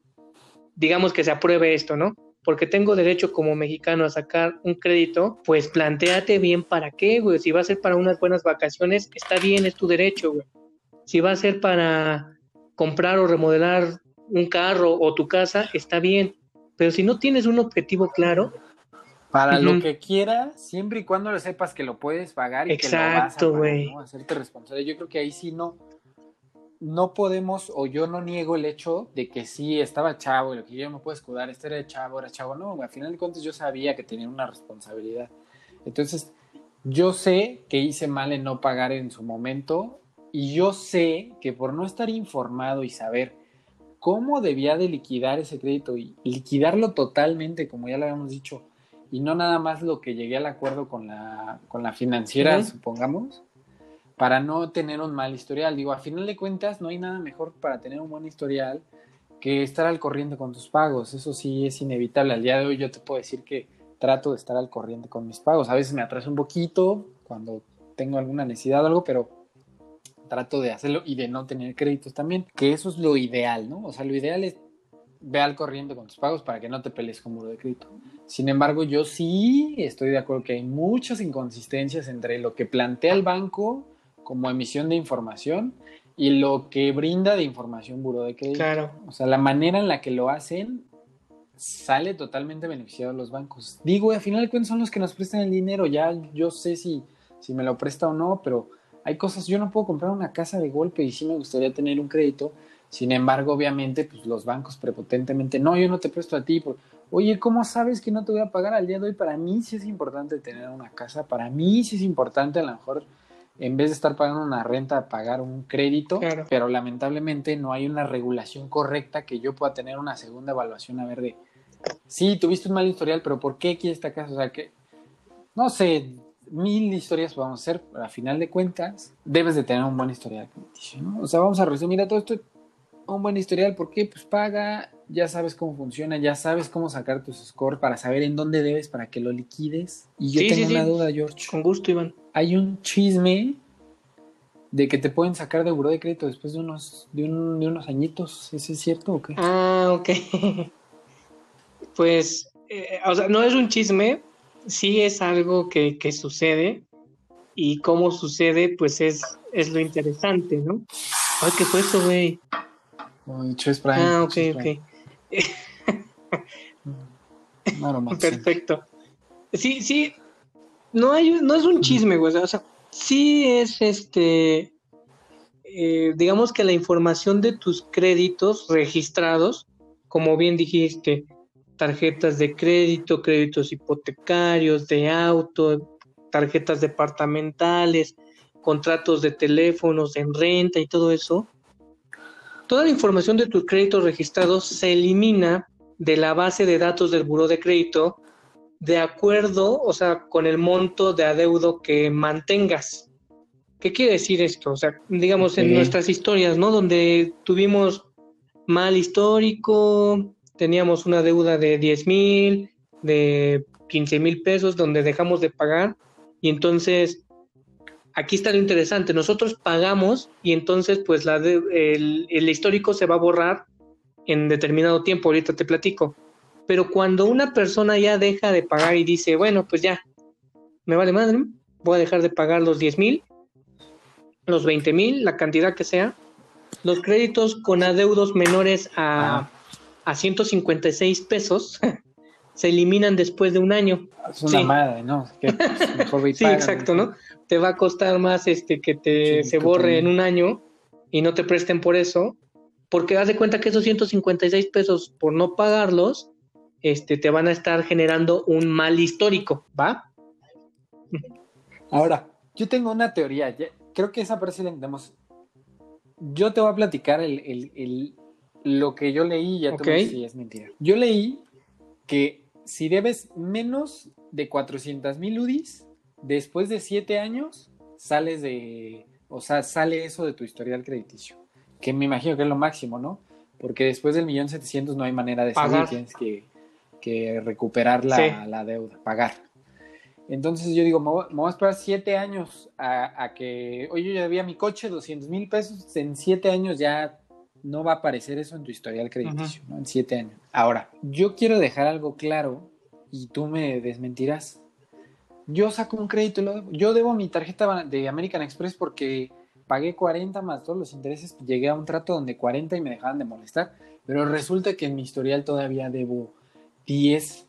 digamos que se apruebe esto, ¿no? Porque tengo derecho como mexicano a sacar un crédito, pues planteate bien para qué, güey. Si va a ser para unas buenas vacaciones, está bien, es tu derecho, güey. Si va a ser para comprar o remodelar un carro o tu casa, está bien. Pero si no tienes un objetivo claro, Para lo que quieras, siempre y cuando lo sepas que lo puedes pagar y que lo vas a Exacto, pagar. ¿no? Hacerte responsable. Yo creo que ahí sí no, no podemos, o yo no niego el hecho de que sí estaba chavo y lo que yo me puedo escudar, este era chavo, era chavo. No, al final de cuentas yo sabía que tenía una responsabilidad. Entonces, yo sé que hice mal en no pagar en su momento y yo sé que por no estar informado y saber cómo debía de liquidar ese crédito y liquidarlo totalmente, como ya lo habíamos dicho, y no nada más lo que llegué al acuerdo con la, con la financiera, supongamos, para no tener un mal historial. Digo, a final de cuentas, no hay nada mejor para tener un buen historial que estar al corriente con tus pagos. Eso sí es inevitable. Al día de hoy yo te puedo decir que trato de estar al corriente con mis pagos. A veces me atraso un poquito cuando tengo alguna necesidad o algo, pero trato de hacerlo y de no tener créditos también, que eso es lo ideal, ¿no? O sea, lo ideal es ve al corriente con tus pagos para que no te pelees con muro de crédito. Sin embargo, yo sí estoy de acuerdo que hay muchas inconsistencias entre lo que plantea el banco como emisión de información y lo que brinda de información buro de crédito. claro, O sea, la manera en la que lo hacen sale totalmente beneficiado a los bancos. Digo, al final de cuentas son los que nos prestan el dinero. Ya yo sé si, si me lo presta o no, pero hay cosas, yo no puedo comprar una casa de golpe y sí me gustaría tener un crédito. Sin embargo, obviamente, pues los bancos prepotentemente, no, yo no te presto a ti. Por, Oye, ¿cómo sabes que no te voy a pagar al día de hoy? Para mí sí es importante tener una casa, para mí sí es importante a lo mejor en vez de estar pagando una renta, pagar un crédito, Claro. pero lamentablemente no hay una regulación correcta que yo pueda tener una segunda evaluación a ver de, sí, tuviste un mal historial, pero ¿por qué quieres esta casa? O sea, que, no sé, mil historias podemos hacer, pero a final de cuentas, debes de tener un buen historial ¿no? O sea, vamos a resumir a todo esto, un buen historial, ¿por qué? Pues paga, ya sabes cómo funciona, ya sabes cómo sacar tus scores para saber en dónde debes para que lo liquides. Y yo Sí, tengo sí, una sí. duda, George con gusto, Iván. hay un chisme de que te pueden sacar de buró de crédito después de unos, de, un- de unos añitos. ¿Eso es cierto o qué? Ah, ok. Pues, eh, o sea, no es un chisme, sí es algo que, que sucede y cómo sucede, pues es, es lo interesante, ¿no? Ay, ¿qué fue eso, güey? Prime, Ah, ok, ok. No, no. Perfecto. Sí, sí, no hay, no es un chisme, güey. O sea, sí es este, eh, digamos que la información de tus créditos registrados, como bien dijiste, tarjetas de crédito, créditos hipotecarios, de auto, tarjetas departamentales, contratos de teléfonos en renta y todo eso, toda la información de tus créditos registrados se elimina de la base de datos del buró de crédito de acuerdo, o sea, con el monto de adeudo que mantengas. ¿Qué quiere decir esto? O sea, digamos en nuestras historias, ¿no? Donde tuvimos mal histórico, teníamos una deuda de 10 mil, de 15 mil pesos, donde dejamos de pagar y entonces aquí está lo interesante, nosotros pagamos y entonces pues la el, el histórico se va a borrar en determinado tiempo, ahorita te platico. Pero cuando una persona ya deja de pagar y dice, bueno, pues ya, me vale madre, voy a dejar de pagar los 10 mil, los 20 mil, la cantidad que sea, los créditos con adeudos menores a, a 156 pesos se eliminan después de un año. Es una madre, ¿no? Sí, exacto, ¿no? Te va a costar más este que te se borre en un año y no te presten por eso, porque haz de cuenta que esos 156 pesos por no pagarlos, este, te van a estar generando un mal histórico, ¿va? Ahora, yo tengo una teoría, creo que esa parece la entendemos. Yo te voy a platicar el, lo que yo leí, ya te si es mentira. Yo leí que si debes menos de 400 mil UDIs, después de 7 años, sales de, o sea, sale eso de tu historial crediticio, que me imagino que es lo máximo, ¿no? Porque después del millón setecientos no hay manera de salir, tienes que, recuperar la, deuda, pagar. Entonces yo digo, me voy, a esperar 7 años a, que, oye, yo debía mi coche 200 mil pesos, en 7 años ya no va a aparecer eso en tu historial crediticio, ¿no? En siete años. Ahora, yo quiero dejar algo claro y tú me desmentirás. Yo saco un crédito, yo debo mi tarjeta de American Express porque pagué 40 más todos los intereses, llegué a un trato donde 40 y me dejaban de molestar, pero resulta que en mi historial todavía debo 10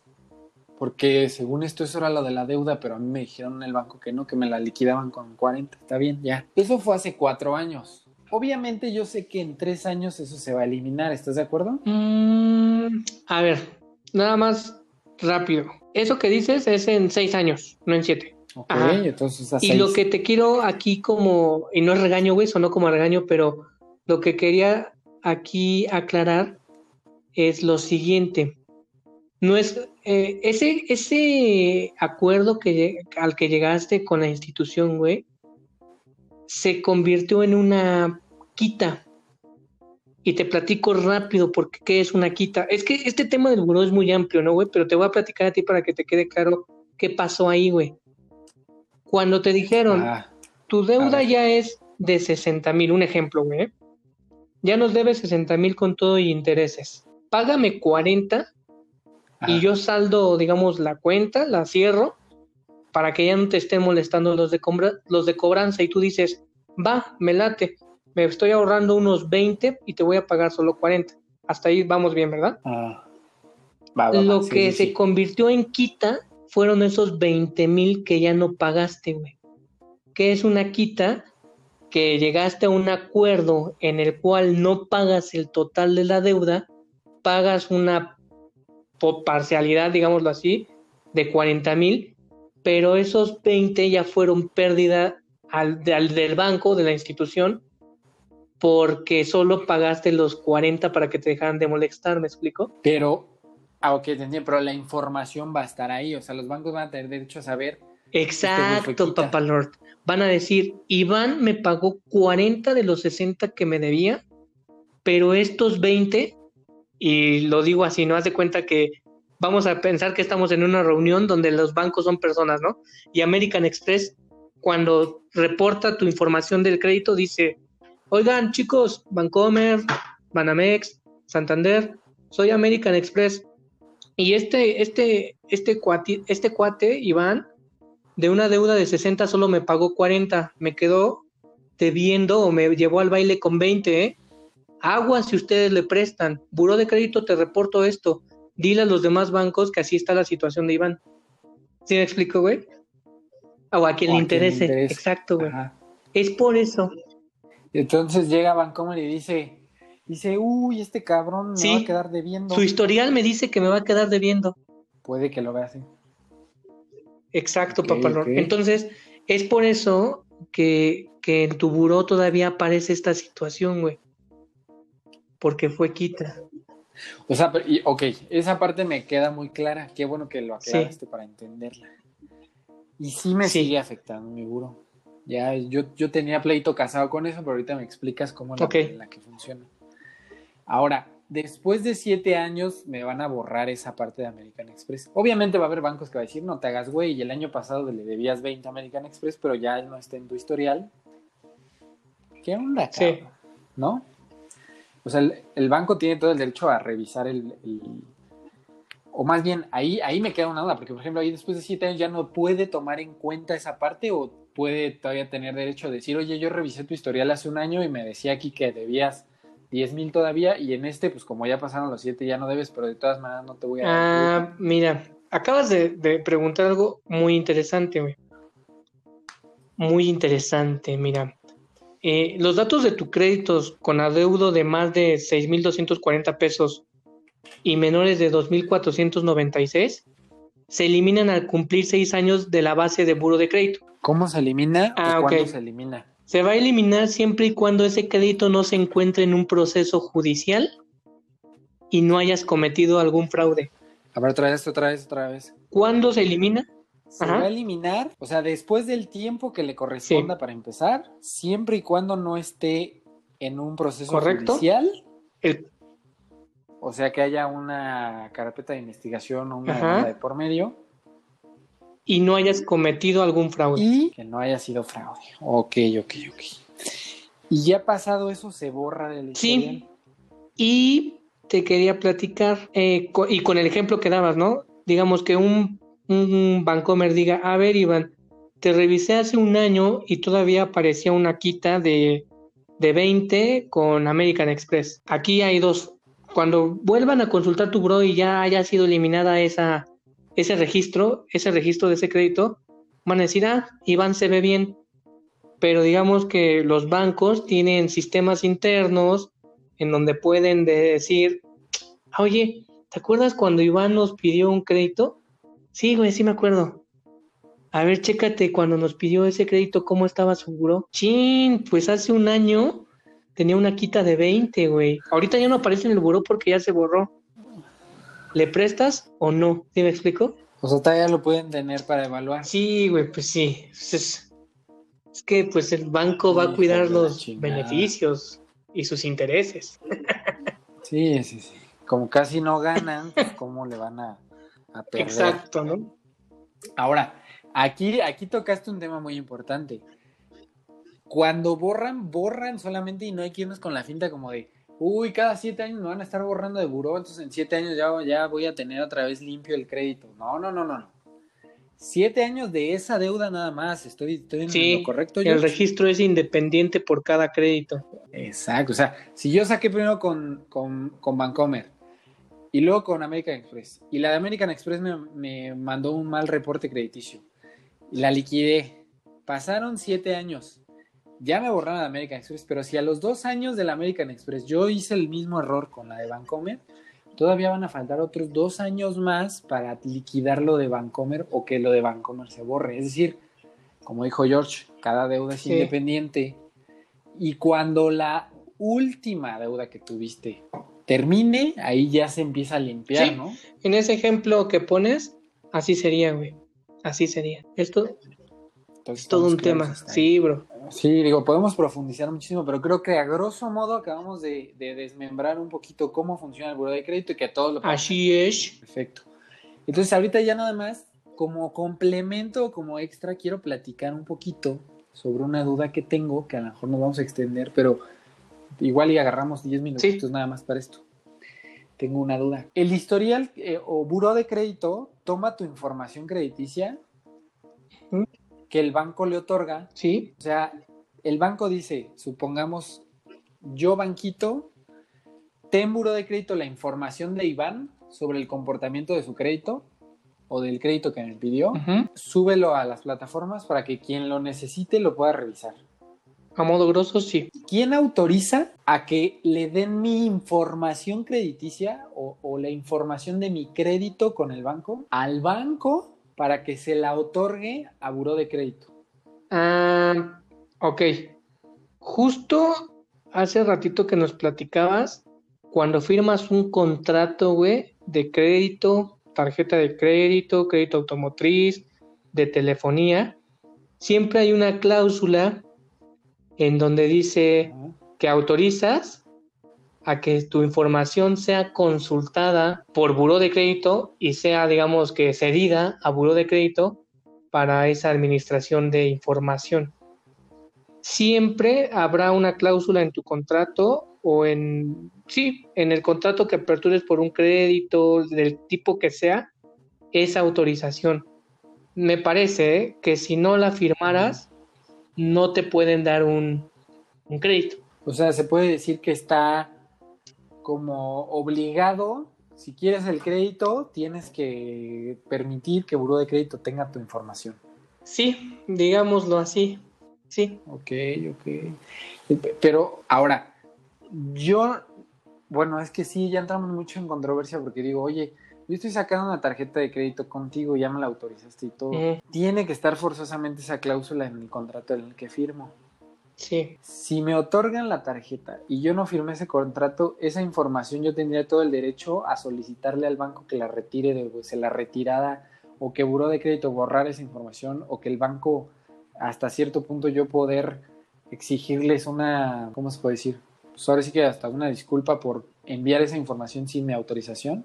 porque según esto eso era lo de la deuda, pero a mí me dijeron en el banco que no, que me la liquidaban con 40. Está bien, ya. Eso fue hace cuatro años. Obviamente yo sé que en tres años eso se va a eliminar, ¿estás de acuerdo? Mm, a ver, nada más rápido. Eso que dices es en seis años, no en siete. Ok, entonces Y lo que te quiero aquí como, y no es regaño, güey, sonó como regaño, pero lo que quería aquí aclarar es lo siguiente. No es eh, ese, ese acuerdo que, al que llegaste con la institución, güey, se convirtió en una quita. Y te platico rápido porque qué es una quita. Es que este tema del buró es muy amplio, ¿no, güey? Pero te voy a platicar a ti para que te quede claro qué pasó ahí, güey. Cuando te dijeron, ah, tu deuda ya es de 60 mil, un ejemplo, güey. Ya nos debes 60 mil con todo y intereses. Págame 40 y yo saldo, digamos, la cuenta, la cierro para que ya no te estén molestando los de, los de cobranza y tú dices, va, me late, me estoy ahorrando unos 20 y te voy a pagar solo 40. Hasta ahí vamos bien, ¿verdad? Ah, Lo que se convirtió en quita fueron esos 20 mil que ya no pagaste, güey. ¿Qué es una quita? Que llegaste a un acuerdo en el cual no pagas el total de la deuda, pagas una parcialidad, digámoslo así, de 40 mil pero esos 20 ya fueron pérdida al, del banco, de la institución, porque solo pagaste los 40 para que te dejaran de molestar, ¿me explico? Pero, ah, ok, pero la información va a estar ahí, o sea, los bancos van a tener derecho a saber. Exacto, Papá Lord. Van a decir, Iván me pagó 40 de los 60 que me debía, pero estos 20, y lo digo así, no haz de cuenta que vamos a pensar que estamos en una reunión donde los bancos son personas, ¿no? Y American Express, cuando reporta tu información del crédito, dice, oigan chicos, Bancomer, Banamex, Santander, soy American Express. Y este, este, este cuate, este cuate, Iván, de una deuda de 60 solo me pagó 40, me quedó debiendo o me llevó al baile con 20, ¿eh? Agua si ustedes le prestan. Buró de crédito te reporto esto dile a los demás bancos que así está la situación de Iván. ¿Sí me explico, güey? O a quien, le, interese. Exacto, güey. Es por eso. Entonces llega Bancomer y dice, dice, uy, este cabrón me Sí. va a quedar debiendo. Su historial me dice que me va a quedar debiendo. Puede que lo vea así. Exacto, Ok, papá. ok. Entonces, es por eso que, que en tu buró todavía aparece esta situación, güey. Porque fue quita. O sea, pero- y- ok, esa parte me queda muy clara. Qué bueno que lo Sí. aclaraste para entenderla. Y sí me Sí. sigue afectando mi buro. Ya, yo, yo tenía pleito casado con eso, pero ahorita me explicas cómo la, la que funciona. Ahora, después de siete años me van a borrar esa parte de American Express. Obviamente va a haber bancos que va a decir, no te hagas güey, y el año pasado le debías 20 a American Express, pero ya no está en tu historial. ¿Qué onda, Sí. cabrón? ¿No? O sea, el, el banco tiene todo el derecho a revisar el, el- O más bien, ahí, ahí me queda una duda, porque por ejemplo, ahí después de siete años ya no puede tomar en cuenta esa parte o puede todavía tener derecho a decir, oye, yo revisé tu historial hace un año y me decía aquí que debías 10 mil todavía y en este, pues como ya pasaron los siete, ya no debes, pero de todas maneras no te voy a dar. Ah, mira, acabas de, de preguntar algo muy interesante, güey. Muy interesante, mira. Eh, los datos de tu créditos con adeudo de más de 6.240 pesos y menores de 2.496 se eliminan al cumplir seis años de la base de buro de crédito. ¿Cómo se elimina? Ah, ¿O ¿Cuándo se elimina? Se va a eliminar siempre y cuando ese crédito no se encuentre en un proceso judicial y no hayas cometido algún fraude. A ver, otra vez, otra vez, otra vez. ¿Cuándo se elimina? Se Ajá. va a eliminar, o sea, después del tiempo que le corresponda para empezar, siempre y cuando no esté en un proceso Correcto. judicial, El- o sea, que haya una carpeta de investigación o una de por medio y no hayas cometido algún fraude. y que no haya sido fraude. Ok, ok, ok. Y ya pasado eso, se borra del Sí. historial. Y te quería platicar, eh, co- y con el ejemplo que dabas, ¿no? Digamos que un, un Bancomer diga, a ver, Iván, te revisé hace un año y todavía aparecía una quita de, de 20 con American Express. Aquí hay dos. Cuando vuelvan a consultar tu bro y ya haya sido eliminada esa, ese registro, ese registro de ese crédito, van a decir, ah, Iván se ve bien. Pero digamos que los bancos tienen sistemas internos en donde pueden decir, "Ah, oye, ¿te acuerdas cuando Iván nos pidió un crédito? Sí, güey, sí me acuerdo. A ver, chécate cuando nos pidió ese crédito, ¿cómo estaba su buró? Chin, pues hace un año tenía una quita de 20, güey. Ahorita ya no aparece en el buró porque ya se borró. ¿Le prestas o no? ¿Sí me explico? O sea, todavía lo pueden tener para evaluar. Sí, güey, pues sí. Pues es, es que pues el banco va a cuidar los beneficios y sus intereses. Sí, sí, sí. Como casi no ganan, pues cómo le van a, a perder. Exacto, ¿no? Ahora, aquí, aquí tocaste un tema muy importante. Cuando borran, borran solamente y no hay que irnos con la finta como de, uy, cada siete años me van a estar borrando de buró, entonces en siete años ya, ya voy a tener otra vez limpio el crédito. No, no, no, no. no. Siete años de esa deuda nada más. Estoy, estoy en Sí, lo correcto. El registro es independiente por cada crédito. Exacto, o sea, si yo saqué primero con, con, con Bancomer y luego con American Express y la de American Express me, me mandó un mal reporte crediticio y la liquidé, pasaron siete años, ya me borraron de American Express, pero si a los dos años de la American Express yo hice el mismo error con la de Bancomer, todavía van a faltar otros dos años más para liquidar lo de Bancomer o que lo de Bancomer se borre. Es decir, como dijo George, cada deuda es Sí. independiente y cuando la última deuda que tuviste termine, ahí ya se empieza a limpiar, Sí. ¿no? En ese ejemplo que pones, así sería, güey. Así sería. Esto Entonces, es todo un tema. Sí, bro. Sí, digo, podemos profundizar muchísimo, pero creo que a grosso modo acabamos de, de desmembrar un poquito cómo funciona el buro de crédito y que todos lo podemos Así es. Perfecto. Entonces, ahorita ya nada más, como complemento, como extra, quiero platicar un poquito sobre una duda que tengo, que a lo mejor nos vamos a extender, pero igual y agarramos 10 minutitos nada más para esto. Tengo una duda. ¿El historial eh, o buro de crédito toma tu información crediticia ¿Mm? Que el banco le otorga? Sí, O sea, el banco dice, supongamos, yo banquito, ten buro de crédito la información de Iván sobre el comportamiento de su crédito o del crédito que me pidió, Ujú. súbelo a las plataformas para que quien lo necesite lo pueda revisar. A modo grosso, sí. ¿Quién autoriza a que le den mi información crediticia o, o la información de mi crédito con el banco al banco para que se la otorgue a buró de crédito? Ah, ok. Justo hace ratito que nos platicabas, cuando firmas un contrato, güey, de crédito, tarjeta de crédito, crédito automotriz, de telefonía, siempre hay una cláusula en donde dice que autorizas a que tu información sea consultada por buró de crédito y sea, digamos, que cedida a buró de crédito para esa administración de información. Siempre habrá una cláusula en tu contrato o en, sí, en el contrato que apertures por un crédito del tipo que sea, esa autorización. Me parece que si no la firmaras, no te pueden dar un, un crédito. O sea, se puede decir que está como obligado, si quieres el crédito, tienes que permitir que Buró de Crédito tenga tu información. Sí, digámoslo así. Sí. Ok, ok. Pero ahora, yo, bueno, es que sí, ya entramos mucho en controversia porque digo, oye, yo estoy sacando una tarjeta de crédito contigo, ya me la autorizaste y todo. Mm. Tiene que estar forzosamente esa cláusula en el contrato en el que firmo. Sí. Si me otorgan la tarjeta y yo no firmé ese contrato, esa información yo tendría todo el derecho a solicitarle al banco que la retire de pues, la retirada o que buró de crédito borrar esa información o que el banco hasta cierto punto yo poder exigirles una, ¿cómo se puede decir? Pues ahora sí que hasta una disculpa por enviar esa información sin mi autorización.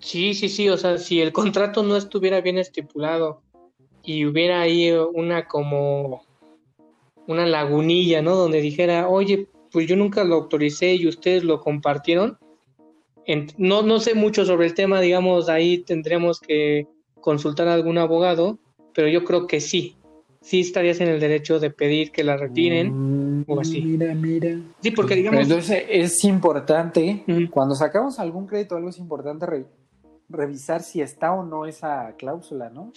Sí, sí, sí, o sea, si el contrato no estuviera bien estipulado y hubiera ahí una como una lagunilla, ¿no? Donde dijera, oye, pues yo nunca lo autoricé y ustedes lo compartieron. No, no sé mucho sobre el tema, digamos, ahí tendremos que consultar a algún abogado, pero yo creo que sí, sí estarías en el derecho de pedir que la retiren. Mm, o así. Mira, mira. Sí, porque Pero digamos, entonces es importante, cuando sacamos algún crédito, algo es importante re- revisar si está o no esa cláusula, ¿no?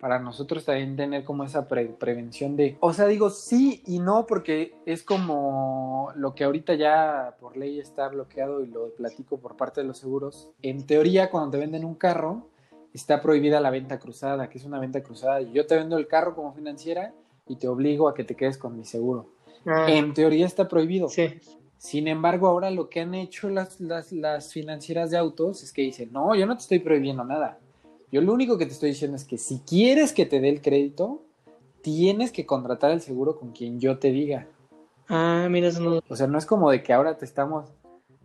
Para nosotros también tener como esa pre- prevención de... O sea, digo sí y no porque es como lo que ahorita ya por ley está bloqueado y lo platico por parte de los seguros. En teoría, cuando te venden un carro, está prohibida la venta cruzada, que es una venta cruzada. Yo te vendo el carro como financiera y te obligo a que te quedes con mi seguro. ah, En teoría está prohibido. sí, Sin embargo, ahora lo que han hecho las, las, las financieras de autos es que dicen, no, yo no te estoy prohibiendo nada. Yo lo único que te estoy diciendo es que si quieres que te dé el crédito, tienes que contratar el seguro con quien yo te diga. ah, mira, eso no- O sea, no es como de que ahora te estamos...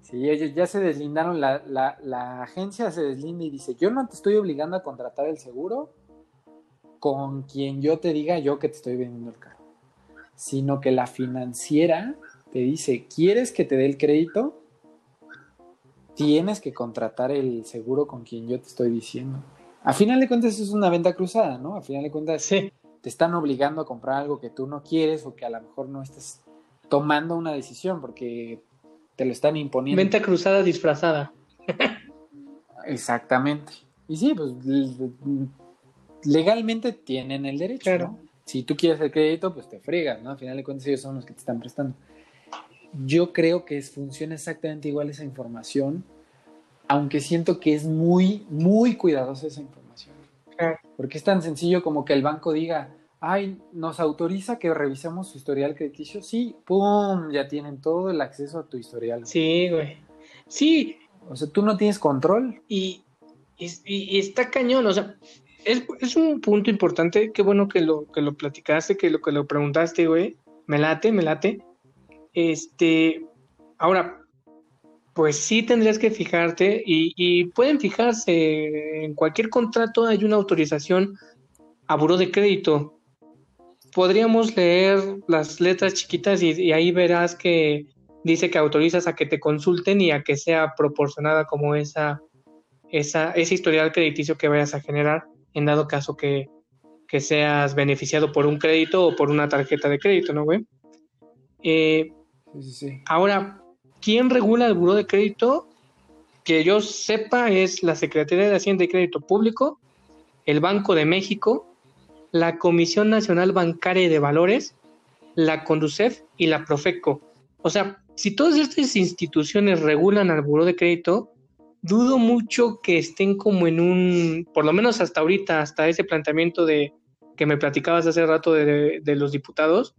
Sí, ya, ya se deslindaron, la, la, la agencia se deslinda y dice, yo no te estoy obligando a contratar el seguro con quien yo te diga yo que te estoy vendiendo el carro, sino que la financiera te dice, ¿quieres que te dé el crédito? Tienes que contratar el seguro con quien yo te estoy diciendo. A final de cuentas eso es una venta cruzada, ¿no? A final de cuentas sí, te están obligando a comprar algo que tú no quieres o que a lo mejor no estás tomando una decisión porque te lo están imponiendo. venta cruzada disfrazada. Exactamente. Y sí, pues legalmente tienen el derecho, Claro. ¿no? Si tú quieres el crédito, pues te fregas, ¿no? Al final de cuentas ellos son los que te están prestando. Yo creo que es, funciona exactamente igual esa información, aunque siento que es muy, muy cuidadosa esa información. Claro. Porque es tan sencillo como que el banco diga, ay, nos autoriza que revisemos su historial crediticio. Sí, ¡pum! Ya tienen todo el acceso a tu historial. Sí, güey. Sí, O sea, tú no tienes control. y, y- y está cañón, o sea, es, es un punto importante, qué bueno que lo, que lo platicaste, que lo que lo preguntaste, güey, me late, me late. Este, ahora, pues sí tendrías que fijarte y, y pueden fijarse, en cualquier contrato hay una autorización a buró de crédito. Podríamos leer las letras chiquitas y, y ahí verás que dice que autorizas a que te consulten y a que sea proporcionada como esa, esa, ese historial crediticio que vayas a generar en dado caso que, que seas beneficiado por un crédito o por una tarjeta de crédito, ¿no, güey? Eh, Sí, sí, sí. ahora, ¿quién regula el buró de crédito? Que yo sepa es la Secretaría de Hacienda y Crédito Público, el Banco de México, la Comisión Nacional Bancaria y de Valores la Conducef y la Profeco. O sea, si todas estas instituciones regulan al buró de crédito, dudo mucho que estén como en un, por lo menos hasta ahorita, hasta ese planteamiento de que me platicabas hace rato de, los diputados,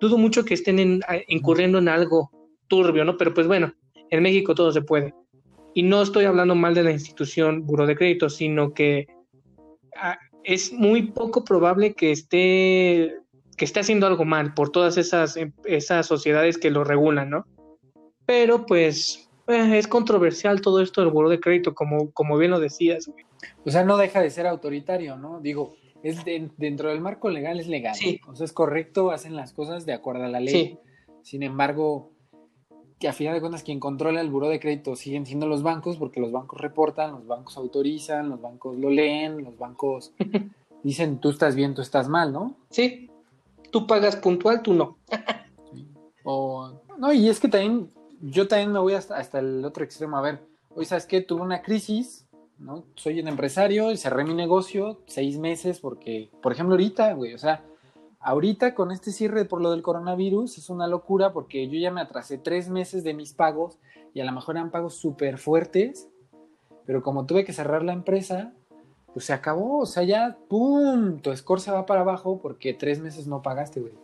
dudo mucho que estén incurriendo en algo turbio, ¿no? Pero pues bueno, en México todo se puede. Y no estoy hablando mal de la institución Buró de Crédito, sino que ah, es muy poco probable que esté, que esté haciendo algo mal por todas esas, esas sociedades que lo regulan, ¿no? Pero pues eh, es controversial todo esto del Buró de Crédito, como, como bien lo decías. O sea, no deja de ser autoritario, ¿no? Digo, es dentro del marco legal es legal. Sí. O sea, es correcto, hacen las cosas de acuerdo a la ley. Sí. Sin embargo, que a final de cuentas quien controla el buró de crédito siguen siendo los bancos, porque los bancos reportan, los bancos autorizan, los bancos lo leen, los bancos dicen tú estás bien, tú estás mal, ¿no? Sí. Tú pagas puntual, tú no. O, no, y es que también, yo también me voy hasta, hasta el otro extremo. A ver, hoy sabes que tuve una crisis, ¿no? Soy un empresario y cerré mi negocio seis meses porque, por ejemplo, ahorita, güey, o sea, ahorita con este cierre por lo del coronavirus es una locura porque yo ya me atrasé tres meses de mis pagos y a lo mejor eran pagos súper fuertes, pero como tuve que cerrar la empresa, pues se acabó, o sea, ya, ¡pum! Tu score se va para abajo porque tres meses no pagaste, güey.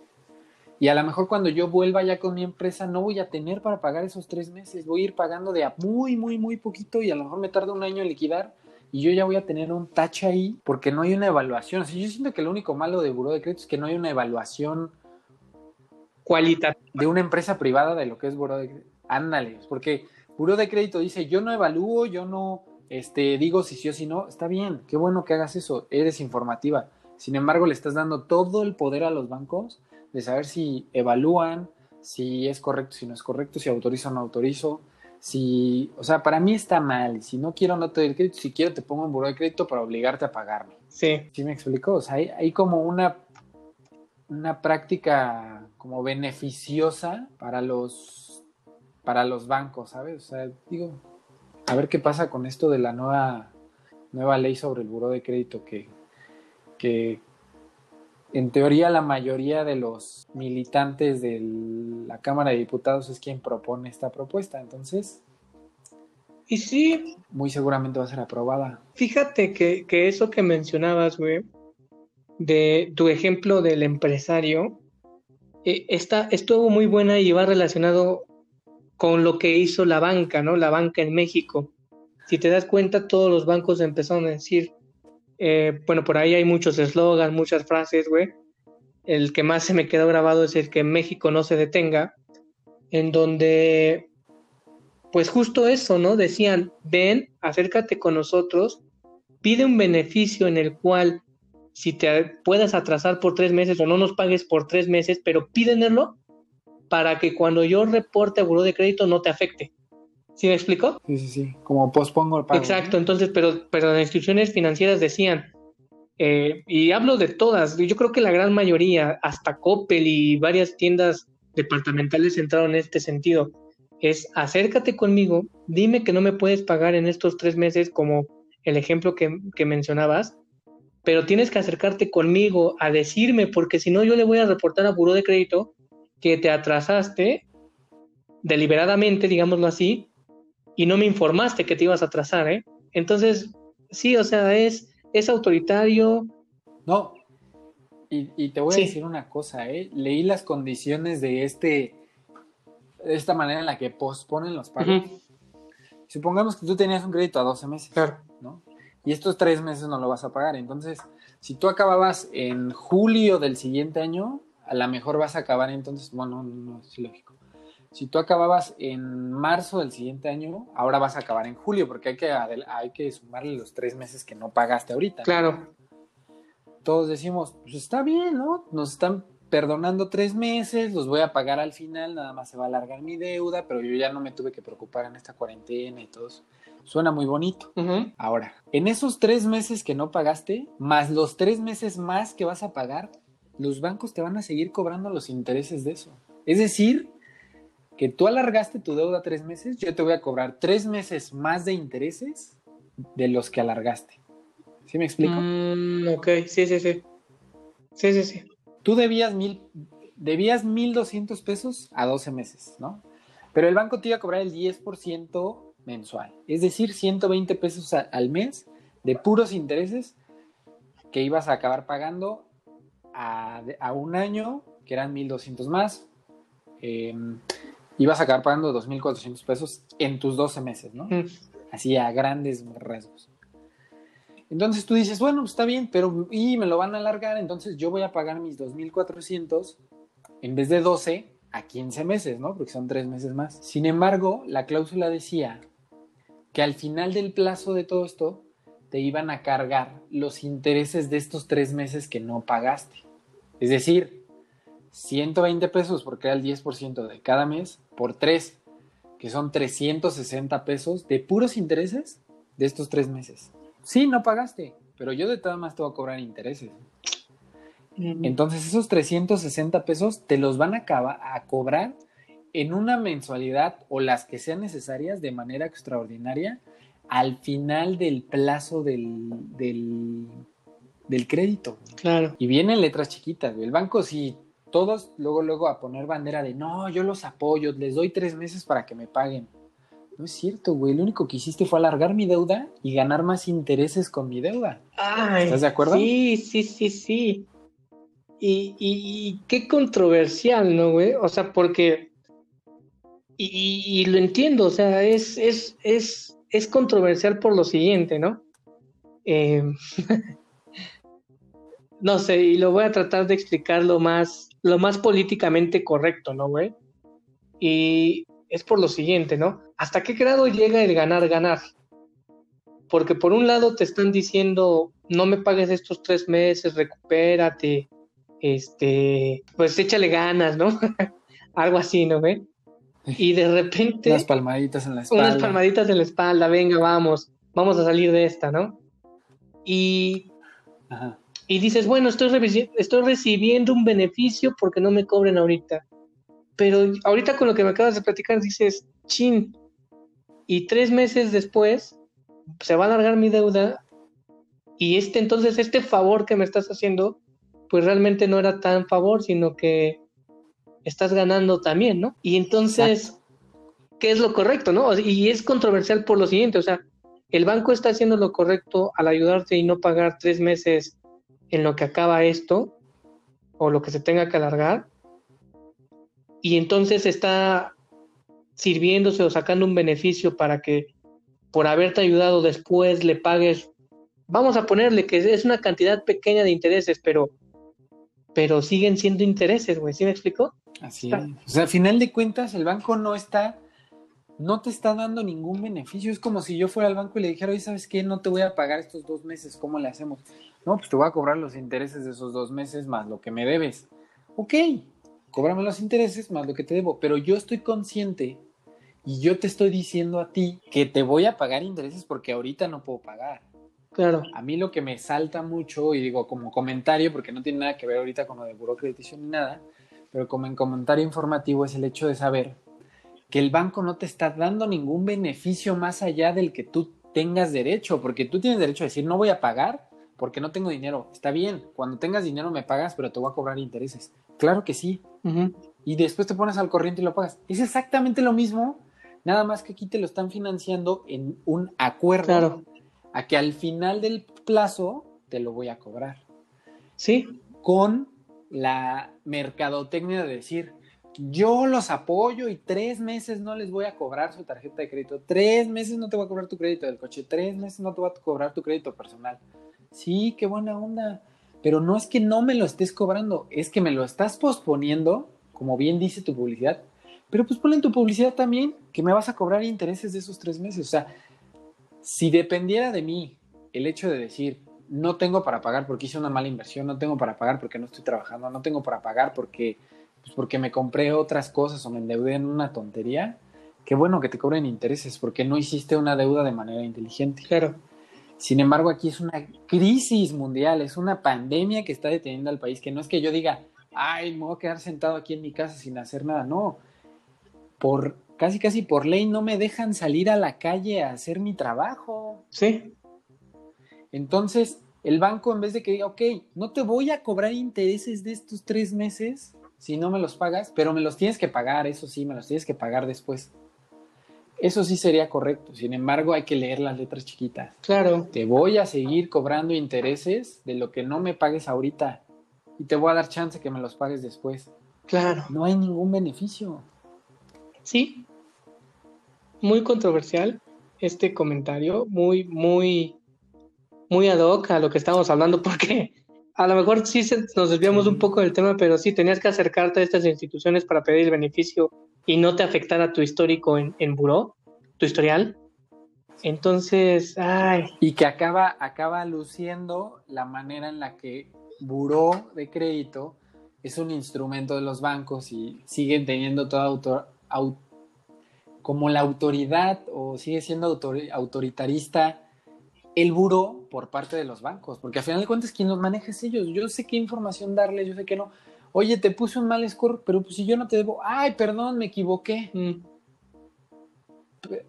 Y a lo mejor cuando yo vuelva ya con mi empresa no voy a tener para pagar esos tres meses, voy a ir pagando de muy, muy, muy poquito y a lo mejor me tarda un año en liquidar y yo ya voy a tener un tache ahí porque no hay una evaluación. O yo siento que lo único malo de Buró de Crédito es que no hay una evaluación cualitativa de una empresa privada de lo que es Buró de Crédito. Ándale, porque Buró de Crédito dice, yo no evalúo, yo no este, digo si sí o si no. Está bien, qué bueno que hagas eso, eres informativa. Sin embargo, le estás dando todo el poder a los bancos de saber si evalúan, si es correcto, si no es correcto, si autorizo o no autorizo, si, o sea, para mí está mal. Si no quiero, no te doy el crédito. Si quiero, te pongo un buro de crédito para obligarte a pagarme. Sí. ¿Sí me explico? O sea, hay, como una, una práctica como beneficiosa para los, para los bancos, ¿sabes? O sea, digo, a ver qué pasa con esto de la nueva, nueva ley sobre el buro de crédito que, que, en teoría la mayoría de los militantes de la Cámara de Diputados es quien propone esta propuesta, entonces... Y sí. Muy seguramente va a ser aprobada. Fíjate que, eso que mencionabas, güey, de tu ejemplo del empresario, eh, está, estuvo muy buena y va relacionado con lo que hizo la banca, ¿no? La banca en México. Si te das cuenta, todos los bancos empezaron a decir, eh, bueno, por ahí hay muchos eslogans, muchas frases, güey. El que más se me quedó grabado es el que México no se detenga, en donde, pues justo eso, ¿no? Decían, ven, acércate con nosotros, pide un beneficio en el cual si te puedas atrasar por tres meses o no nos pagues por tres meses, pero pídenlo para que cuando yo reporte a buró de crédito no te afecte. ¿Sí me explico? Sí, sí, sí. Como pospongo el pago. Exacto, entonces, pero, pero las instituciones financieras decían, eh, y hablo de todas, yo creo que la gran mayoría, hasta Coppel y varias tiendas departamentales entraron en este sentido, es acércate conmigo, dime que no me puedes pagar en estos tres meses como el ejemplo que, que mencionabas, pero tienes que acercarte conmigo a decirme, porque si no yo le voy a reportar a Buró de Crédito que te atrasaste deliberadamente, digámoslo así, y no me informaste que te ibas a atrasar, ¿eh? Entonces, sí, o sea, es, es autoritario. No, y, te voy a decir una cosa, ¿eh? Leí las condiciones de este, de esta manera en la que posponen los pagos. Supongamos que tú tenías un crédito a 12 meses, claro. ¿no? Y estos tres meses no lo vas a pagar. Entonces, si tú acababas en julio del siguiente año, a lo mejor vas a acabar entonces, bueno, no, no es lógico si tú acababas en marzo del siguiente año, ahora vas a acabar en julio, porque hay que, hay que sumarle los tres meses que no pagaste ahorita. Claro. Todos decimos, pues está bien, ¿no? Nos están perdonando tres meses, los voy a pagar al final, nada más se va a alargar mi deuda, pero yo ya no me tuve que preocupar en esta cuarentena y todo eso. Suena muy bonito. Ahora, en esos tres meses que no pagaste, más los tres meses más que vas a pagar, los bancos te van a seguir cobrando los intereses de eso. Es decir, que tú alargaste tu deuda tres meses, yo te voy a cobrar tres meses más de intereses de los que alargaste. ¿Sí me explico? Mm, ok, sí, sí, sí. Sí, sí, sí. Tú debías mil, debías 1.200 pesos a 12 meses, ¿no? Pero el banco te iba a cobrar el 10% mensual, es decir, 120 pesos al mes de puros intereses que ibas a acabar pagando a, un año, que eran 1.200 más, em, ibas a acabar pagando 2.400 pesos en tus 12 meses, ¿no? Mm. Así a grandes rasgos. Entonces tú dices, bueno, está bien, pero y me lo van a alargar, entonces yo voy a pagar mis 2.400 en vez de 12 a 15 meses, ¿no? Porque son 3 meses más. Sin embargo, la cláusula decía que al final del plazo de todo esto te iban a cargar los intereses de estos 3 meses que no pagaste. Es decir, 120 pesos porque era el 10% de cada mes por 3, que son 360 pesos de puros intereses de estos 3 meses. Sí, no pagaste, pero yo de todas más te voy a cobrar intereses. Entonces esos 360 pesos te los van a, a cobrar en una mensualidad o las que sean necesarias de manera extraordinaria al final del plazo del, del, crédito. Claro. Y vienen letras chiquitas, El banco sí, todos luego, luego a poner bandera de no, yo los apoyo, les doy tres meses para que me paguen. No es cierto, güey. Lo único que hiciste fue alargar mi deuda y ganar más intereses con mi deuda. ¿Estás de acuerdo? Sí, sí, sí, sí. Y, y, qué controversial, ¿no, güey? O sea, porque. Y, lo entiendo, o sea, es, es, es, es controversial por lo siguiente, ¿no? Eh, no sé, y lo voy a tratar de explicar lo más, lo más políticamente correcto, ¿no, güey? Y es por lo siguiente, ¿no? ¿Hasta qué grado llega el ganar, ganar? Porque por un lado te están diciendo, no me pagues estos tres meses, recupérate, este, pues échale ganas, ¿no? Algo así, ¿no ve? Y de repente... Unas palmaditas en la espalda. Unas palmaditas en la espalda, venga, vamos, vamos a salir de esta, ¿no? Y... Y dices, bueno, estoy, estoy recibiendo un beneficio porque no me cobren ahorita. Pero ahorita con lo que me acabas de platicar dices, chin, y tres meses después se va a alargar mi deuda y este entonces este favor que me estás haciendo pues realmente no era tan favor sino que estás ganando también no y entonces qué es lo correcto no y es controversial por lo siguiente o sea el banco está haciendo lo correcto al ayudarte y no pagar tres meses en lo que acaba esto o lo que se tenga que alargar y entonces está sirviéndose o sacando un beneficio para que por haberte ayudado después le pagues, vamos a ponerle que es una cantidad pequeña de intereses, pero, pero siguen siendo intereses, güey, ¿sí me explico? Así es. O sea, al final de cuentas, el banco no está, no te está dando ningún beneficio. Es como si yo fuera al banco y le dijera, oye, ¿sabes qué? No te voy a pagar estos dos meses, ¿cómo le hacemos? No, pues te voy a cobrar los intereses de esos dos meses más lo que me debes. Ok, cóbrame los intereses más lo que te debo, pero yo estoy consciente y yo te estoy diciendo a ti que te voy a pagar intereses porque ahorita no puedo pagar. Claro. A mí lo que me salta mucho, y digo como comentario, porque no tiene nada que ver ahorita con lo de burocratización ni nada, pero como en comentario informativo es el hecho de saber que el banco no te está dando ningún beneficio más allá del que tú tengas derecho, porque tú tienes derecho a decir no voy a pagar porque no tengo dinero. Está bien, cuando tengas dinero me pagas, pero te voy a cobrar intereses. Claro que sí. Y después te pones al corriente y lo pagas. Es exactamente lo mismo Nada más que aquí te lo están financiando en un acuerdo a que al final del plazo te lo voy a cobrar. Sí. Con la mercadotecnia de decir, yo los apoyo y tres meses no les voy a cobrar su tarjeta de crédito, tres meses no te voy a cobrar tu crédito del coche, tres meses no te voy a cobrar tu crédito personal. Sí, qué buena onda. Pero no es que no me lo estés cobrando, es que me lo estás posponiendo, como bien dice tu publicidad, pero pues ponle en tu publicidad también que me vas a cobrar intereses de esos tres meses. O sea, si dependiera de mí el hecho de decir, no tengo para pagar porque hice una mala inversión, no tengo para pagar porque no estoy trabajando, no tengo para pagar porque, pues porque me compré otras cosas o me endeudé en una tontería, qué bueno que te cobren intereses porque no hiciste una deuda de manera inteligente. Claro. Sin embargo, aquí es una crisis mundial, es una pandemia que está deteniendo al país, que no es que yo diga, ay, me voy a quedar sentado aquí en mi casa sin hacer nada, no por casi casi por ley no me dejan salir a la calle a hacer mi trabajo. Sí. Entonces, el banco en vez de que diga, ok, no te voy a cobrar intereses de estos tres meses, si no me los pagas, pero me los tienes que pagar, eso sí, me los tienes que pagar después. Eso sí sería correcto. Sin embargo, hay que leer las letras chiquitas. Claro. Te voy a seguir cobrando intereses de lo que no me pagues ahorita y te voy a dar chance que me los pagues después. Claro. No hay ningún beneficio. Sí. Muy controversial este comentario, muy, muy, muy ad hoc a lo que estamos hablando, porque a lo mejor sí nos desviamos un poco del tema, pero sí tenías que acercarte a estas instituciones para pedir el beneficio y no te afectara tu histórico en, en buró, tu historial. Entonces, ay. Y que acaba, acaba luciendo la manera en la que buró de crédito es un instrumento de los bancos y siguen teniendo toda autor, como la autoridad o sigue siendo autoritarista el buró por parte de los bancos, porque al final de cuentas quien los maneja es ellos. Yo sé qué información darle, yo sé que no. Oye, te puse un mal score, pero pues si yo no te debo, ay, perdón, me equivoqué. Mm.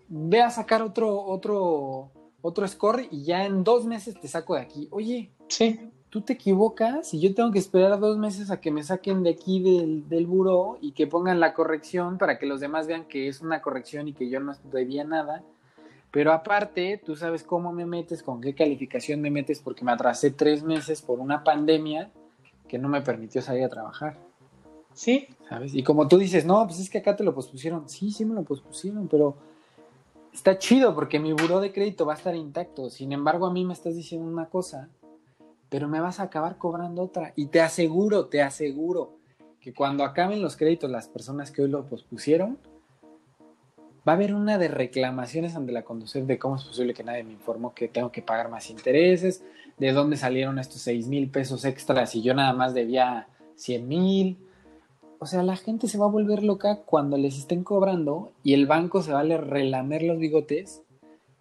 Ve a sacar otro, otro, otro score y ya en dos meses te saco de aquí. Oye, sí. tú te equivocas y yo tengo que esperar dos meses a que me saquen de aquí del, del buró y que pongan la corrección para que los demás vean que es una corrección y que yo no debía nada pero aparte, tú sabes cómo me metes, con qué calificación me metes, porque me atrasé tres meses por una pandemia que no me permitió salir a trabajar. Sí. ¿Sabes? Y como tú dices, no, pues es que acá te lo pospusieron. Sí, sí me lo pospusieron, pero está chido porque mi buró de crédito va a estar intacto. Sin embargo, a mí me estás diciendo una cosa, pero me vas a acabar cobrando otra. Y te aseguro, te aseguro que cuando acaben los créditos las personas que hoy lo pospusieron, va a haber una de reclamaciones ante la conducción de cómo es posible que nadie me informó que tengo que pagar más intereses, de dónde salieron estos 6 mil pesos extras y yo nada más debía 100 mil. O sea, la gente se va a volver loca cuando les estén cobrando y el banco se va a relamer los bigotes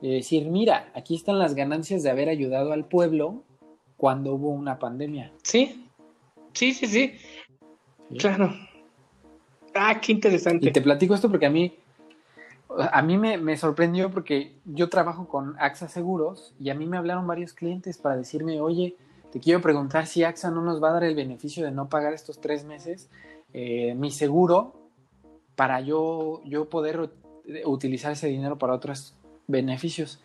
y decir, mira, aquí están las ganancias de haber ayudado al pueblo cuando hubo una pandemia. Sí, sí, sí, sí. Claro. Ah, qué interesante. Y te platico esto porque a mí a mí me, sorprendió porque yo trabajo con AXA Seguros y a mí me hablaron varios clientes para decirme, oye, te quiero preguntar si AXA no nos va a dar el beneficio de no pagar estos tres meses eh, mi seguro para yo, yo poder utilizar ese dinero para otros beneficios.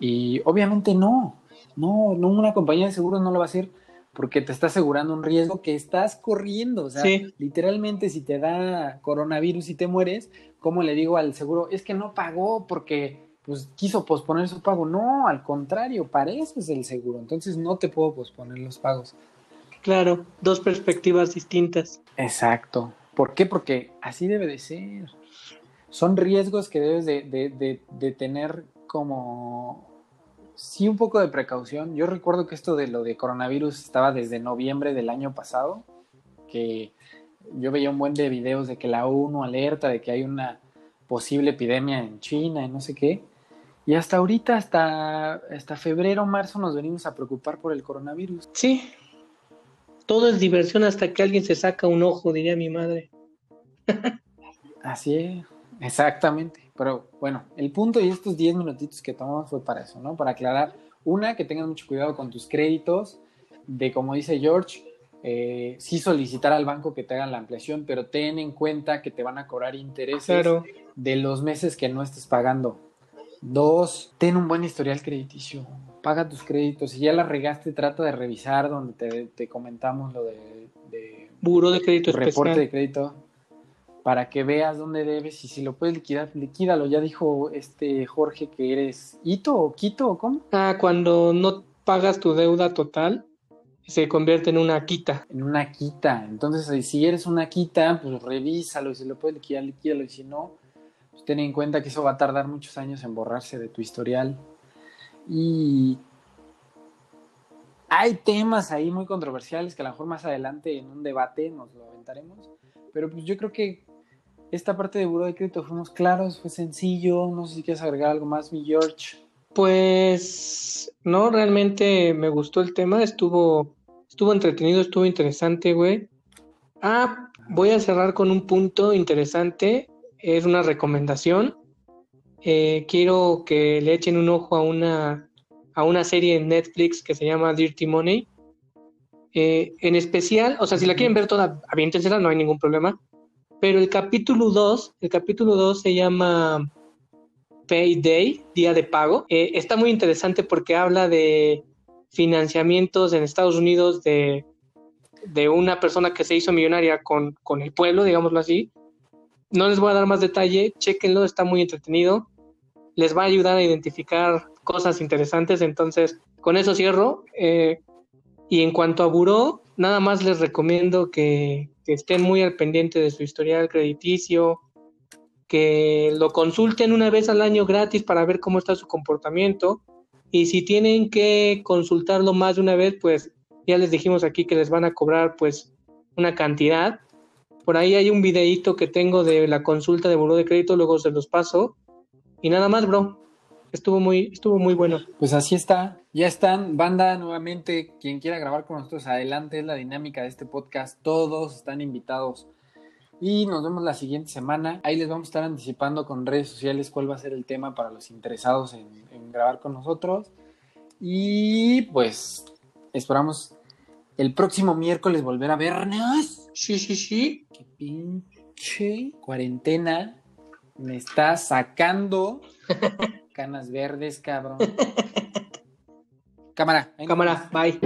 Y obviamente no, no, no una compañía de seguros no lo va a hacer porque te está asegurando un riesgo que estás corriendo. O sea, literalmente si te da coronavirus y te mueres, ¿cómo le digo al seguro? Es que no pagó porque pues quiso posponer su pago. No, al contrario, para eso es el seguro. Entonces no te puedo posponer los pagos. Claro, dos perspectivas distintas. Exacto. ¿Por qué? Porque así debe de ser. Son riesgos que debes de, de, de tener como sí un poco de precaución. Yo recuerdo que esto de lo de coronavirus estaba desde noviembre del año pasado, que yo veía un buen de videos de que la ONU alerta de que hay una posible epidemia en China y no sé qué. Y hasta ahorita, hasta, hasta febrero, marzo, nos venimos a preocupar por el coronavirus. Sí. Todo es diversión hasta que alguien se saca un ojo, diría mi madre. Así es, exactamente. Pero bueno, el punto y estos 10 minutitos que tomamos fue para eso, ¿no? Para aclarar, una, que tengas mucho cuidado con tus créditos, de como dice George, eh, sí solicitar al banco que te hagan la ampliación, pero ten en cuenta que te van a cobrar intereses de los meses que no estés pagando. Dos, ten un buen historial crediticio, paga tus créditos. Si ya la regaste, trata de revisar donde te, comentamos lo de, de Buro de crédito reporte de crédito para que veas dónde debes y si lo puedes liquidar, liquídalo. Ya dijo este Jorge que eres Ito o Quito o cómo. Ah, cuando no pagas tu deuda total, se convierte en una quita. En una quita. Entonces, si eres una quita, pues revísalo y si lo puedes liquidar, liquídalo. Y si no, pues ten en cuenta que eso va a tardar muchos años en borrarse de tu historial. Y hay temas ahí muy controversiales que a lo mejor más adelante en un debate nos lo aventaremos. Pero pues yo creo que esta parte de buro de crédito fuimos claros, fue sencillo, no sé si quieres agregar algo más, mi George. Pues no, realmente me gustó el tema, estuvo, estuvo entretenido, estuvo interesante, güey. Ah, voy a cerrar con un punto interesante, es una recomendación. Eh, quiero que le echen un ojo a una, a una serie en Netflix que se llama Dirty Money. Eh, en especial, o sea, si la quieren ver toda, aviéntensela, no hay ningún problema. Pero el capítulo 2, el capítulo 2 se llama Payday, Día de Pago. Eh, está muy interesante porque habla de financiamientos en Estados Unidos de, de una persona que se hizo millonaria con, con el pueblo, digámoslo así. No les voy a dar más detalle, chequenlo, está muy entretenido. Les va a ayudar a identificar cosas interesantes, entonces con eso cierro. Eh, y en cuanto a Buró, nada más les recomiendo que, que estén muy al pendiente de su historial crediticio, que lo consulten una vez al año gratis para ver cómo está su comportamiento. Y si tienen que consultarlo más de una vez, pues ya les dijimos aquí que les van a cobrar pues una cantidad. Por ahí hay un videíto que tengo de la consulta de buró de crédito, luego se los paso. Y nada más, bro. Estuvo muy, estuvo muy bueno. Pues así está. Ya están, banda, nuevamente. Quien quiera grabar con nosotros, adelante. Es la dinámica de este podcast. Todos están invitados. Y nos vemos la siguiente semana. Ahí les vamos a estar anticipando con redes sociales cuál va a ser el tema para los interesados en, en grabar con nosotros. Y pues esperamos el próximo miércoles volver a vernos. Sí, sí, sí. Qué pinche cuarentena me está sacando canas verdes, cabrón. Cámara. Cámara, bye.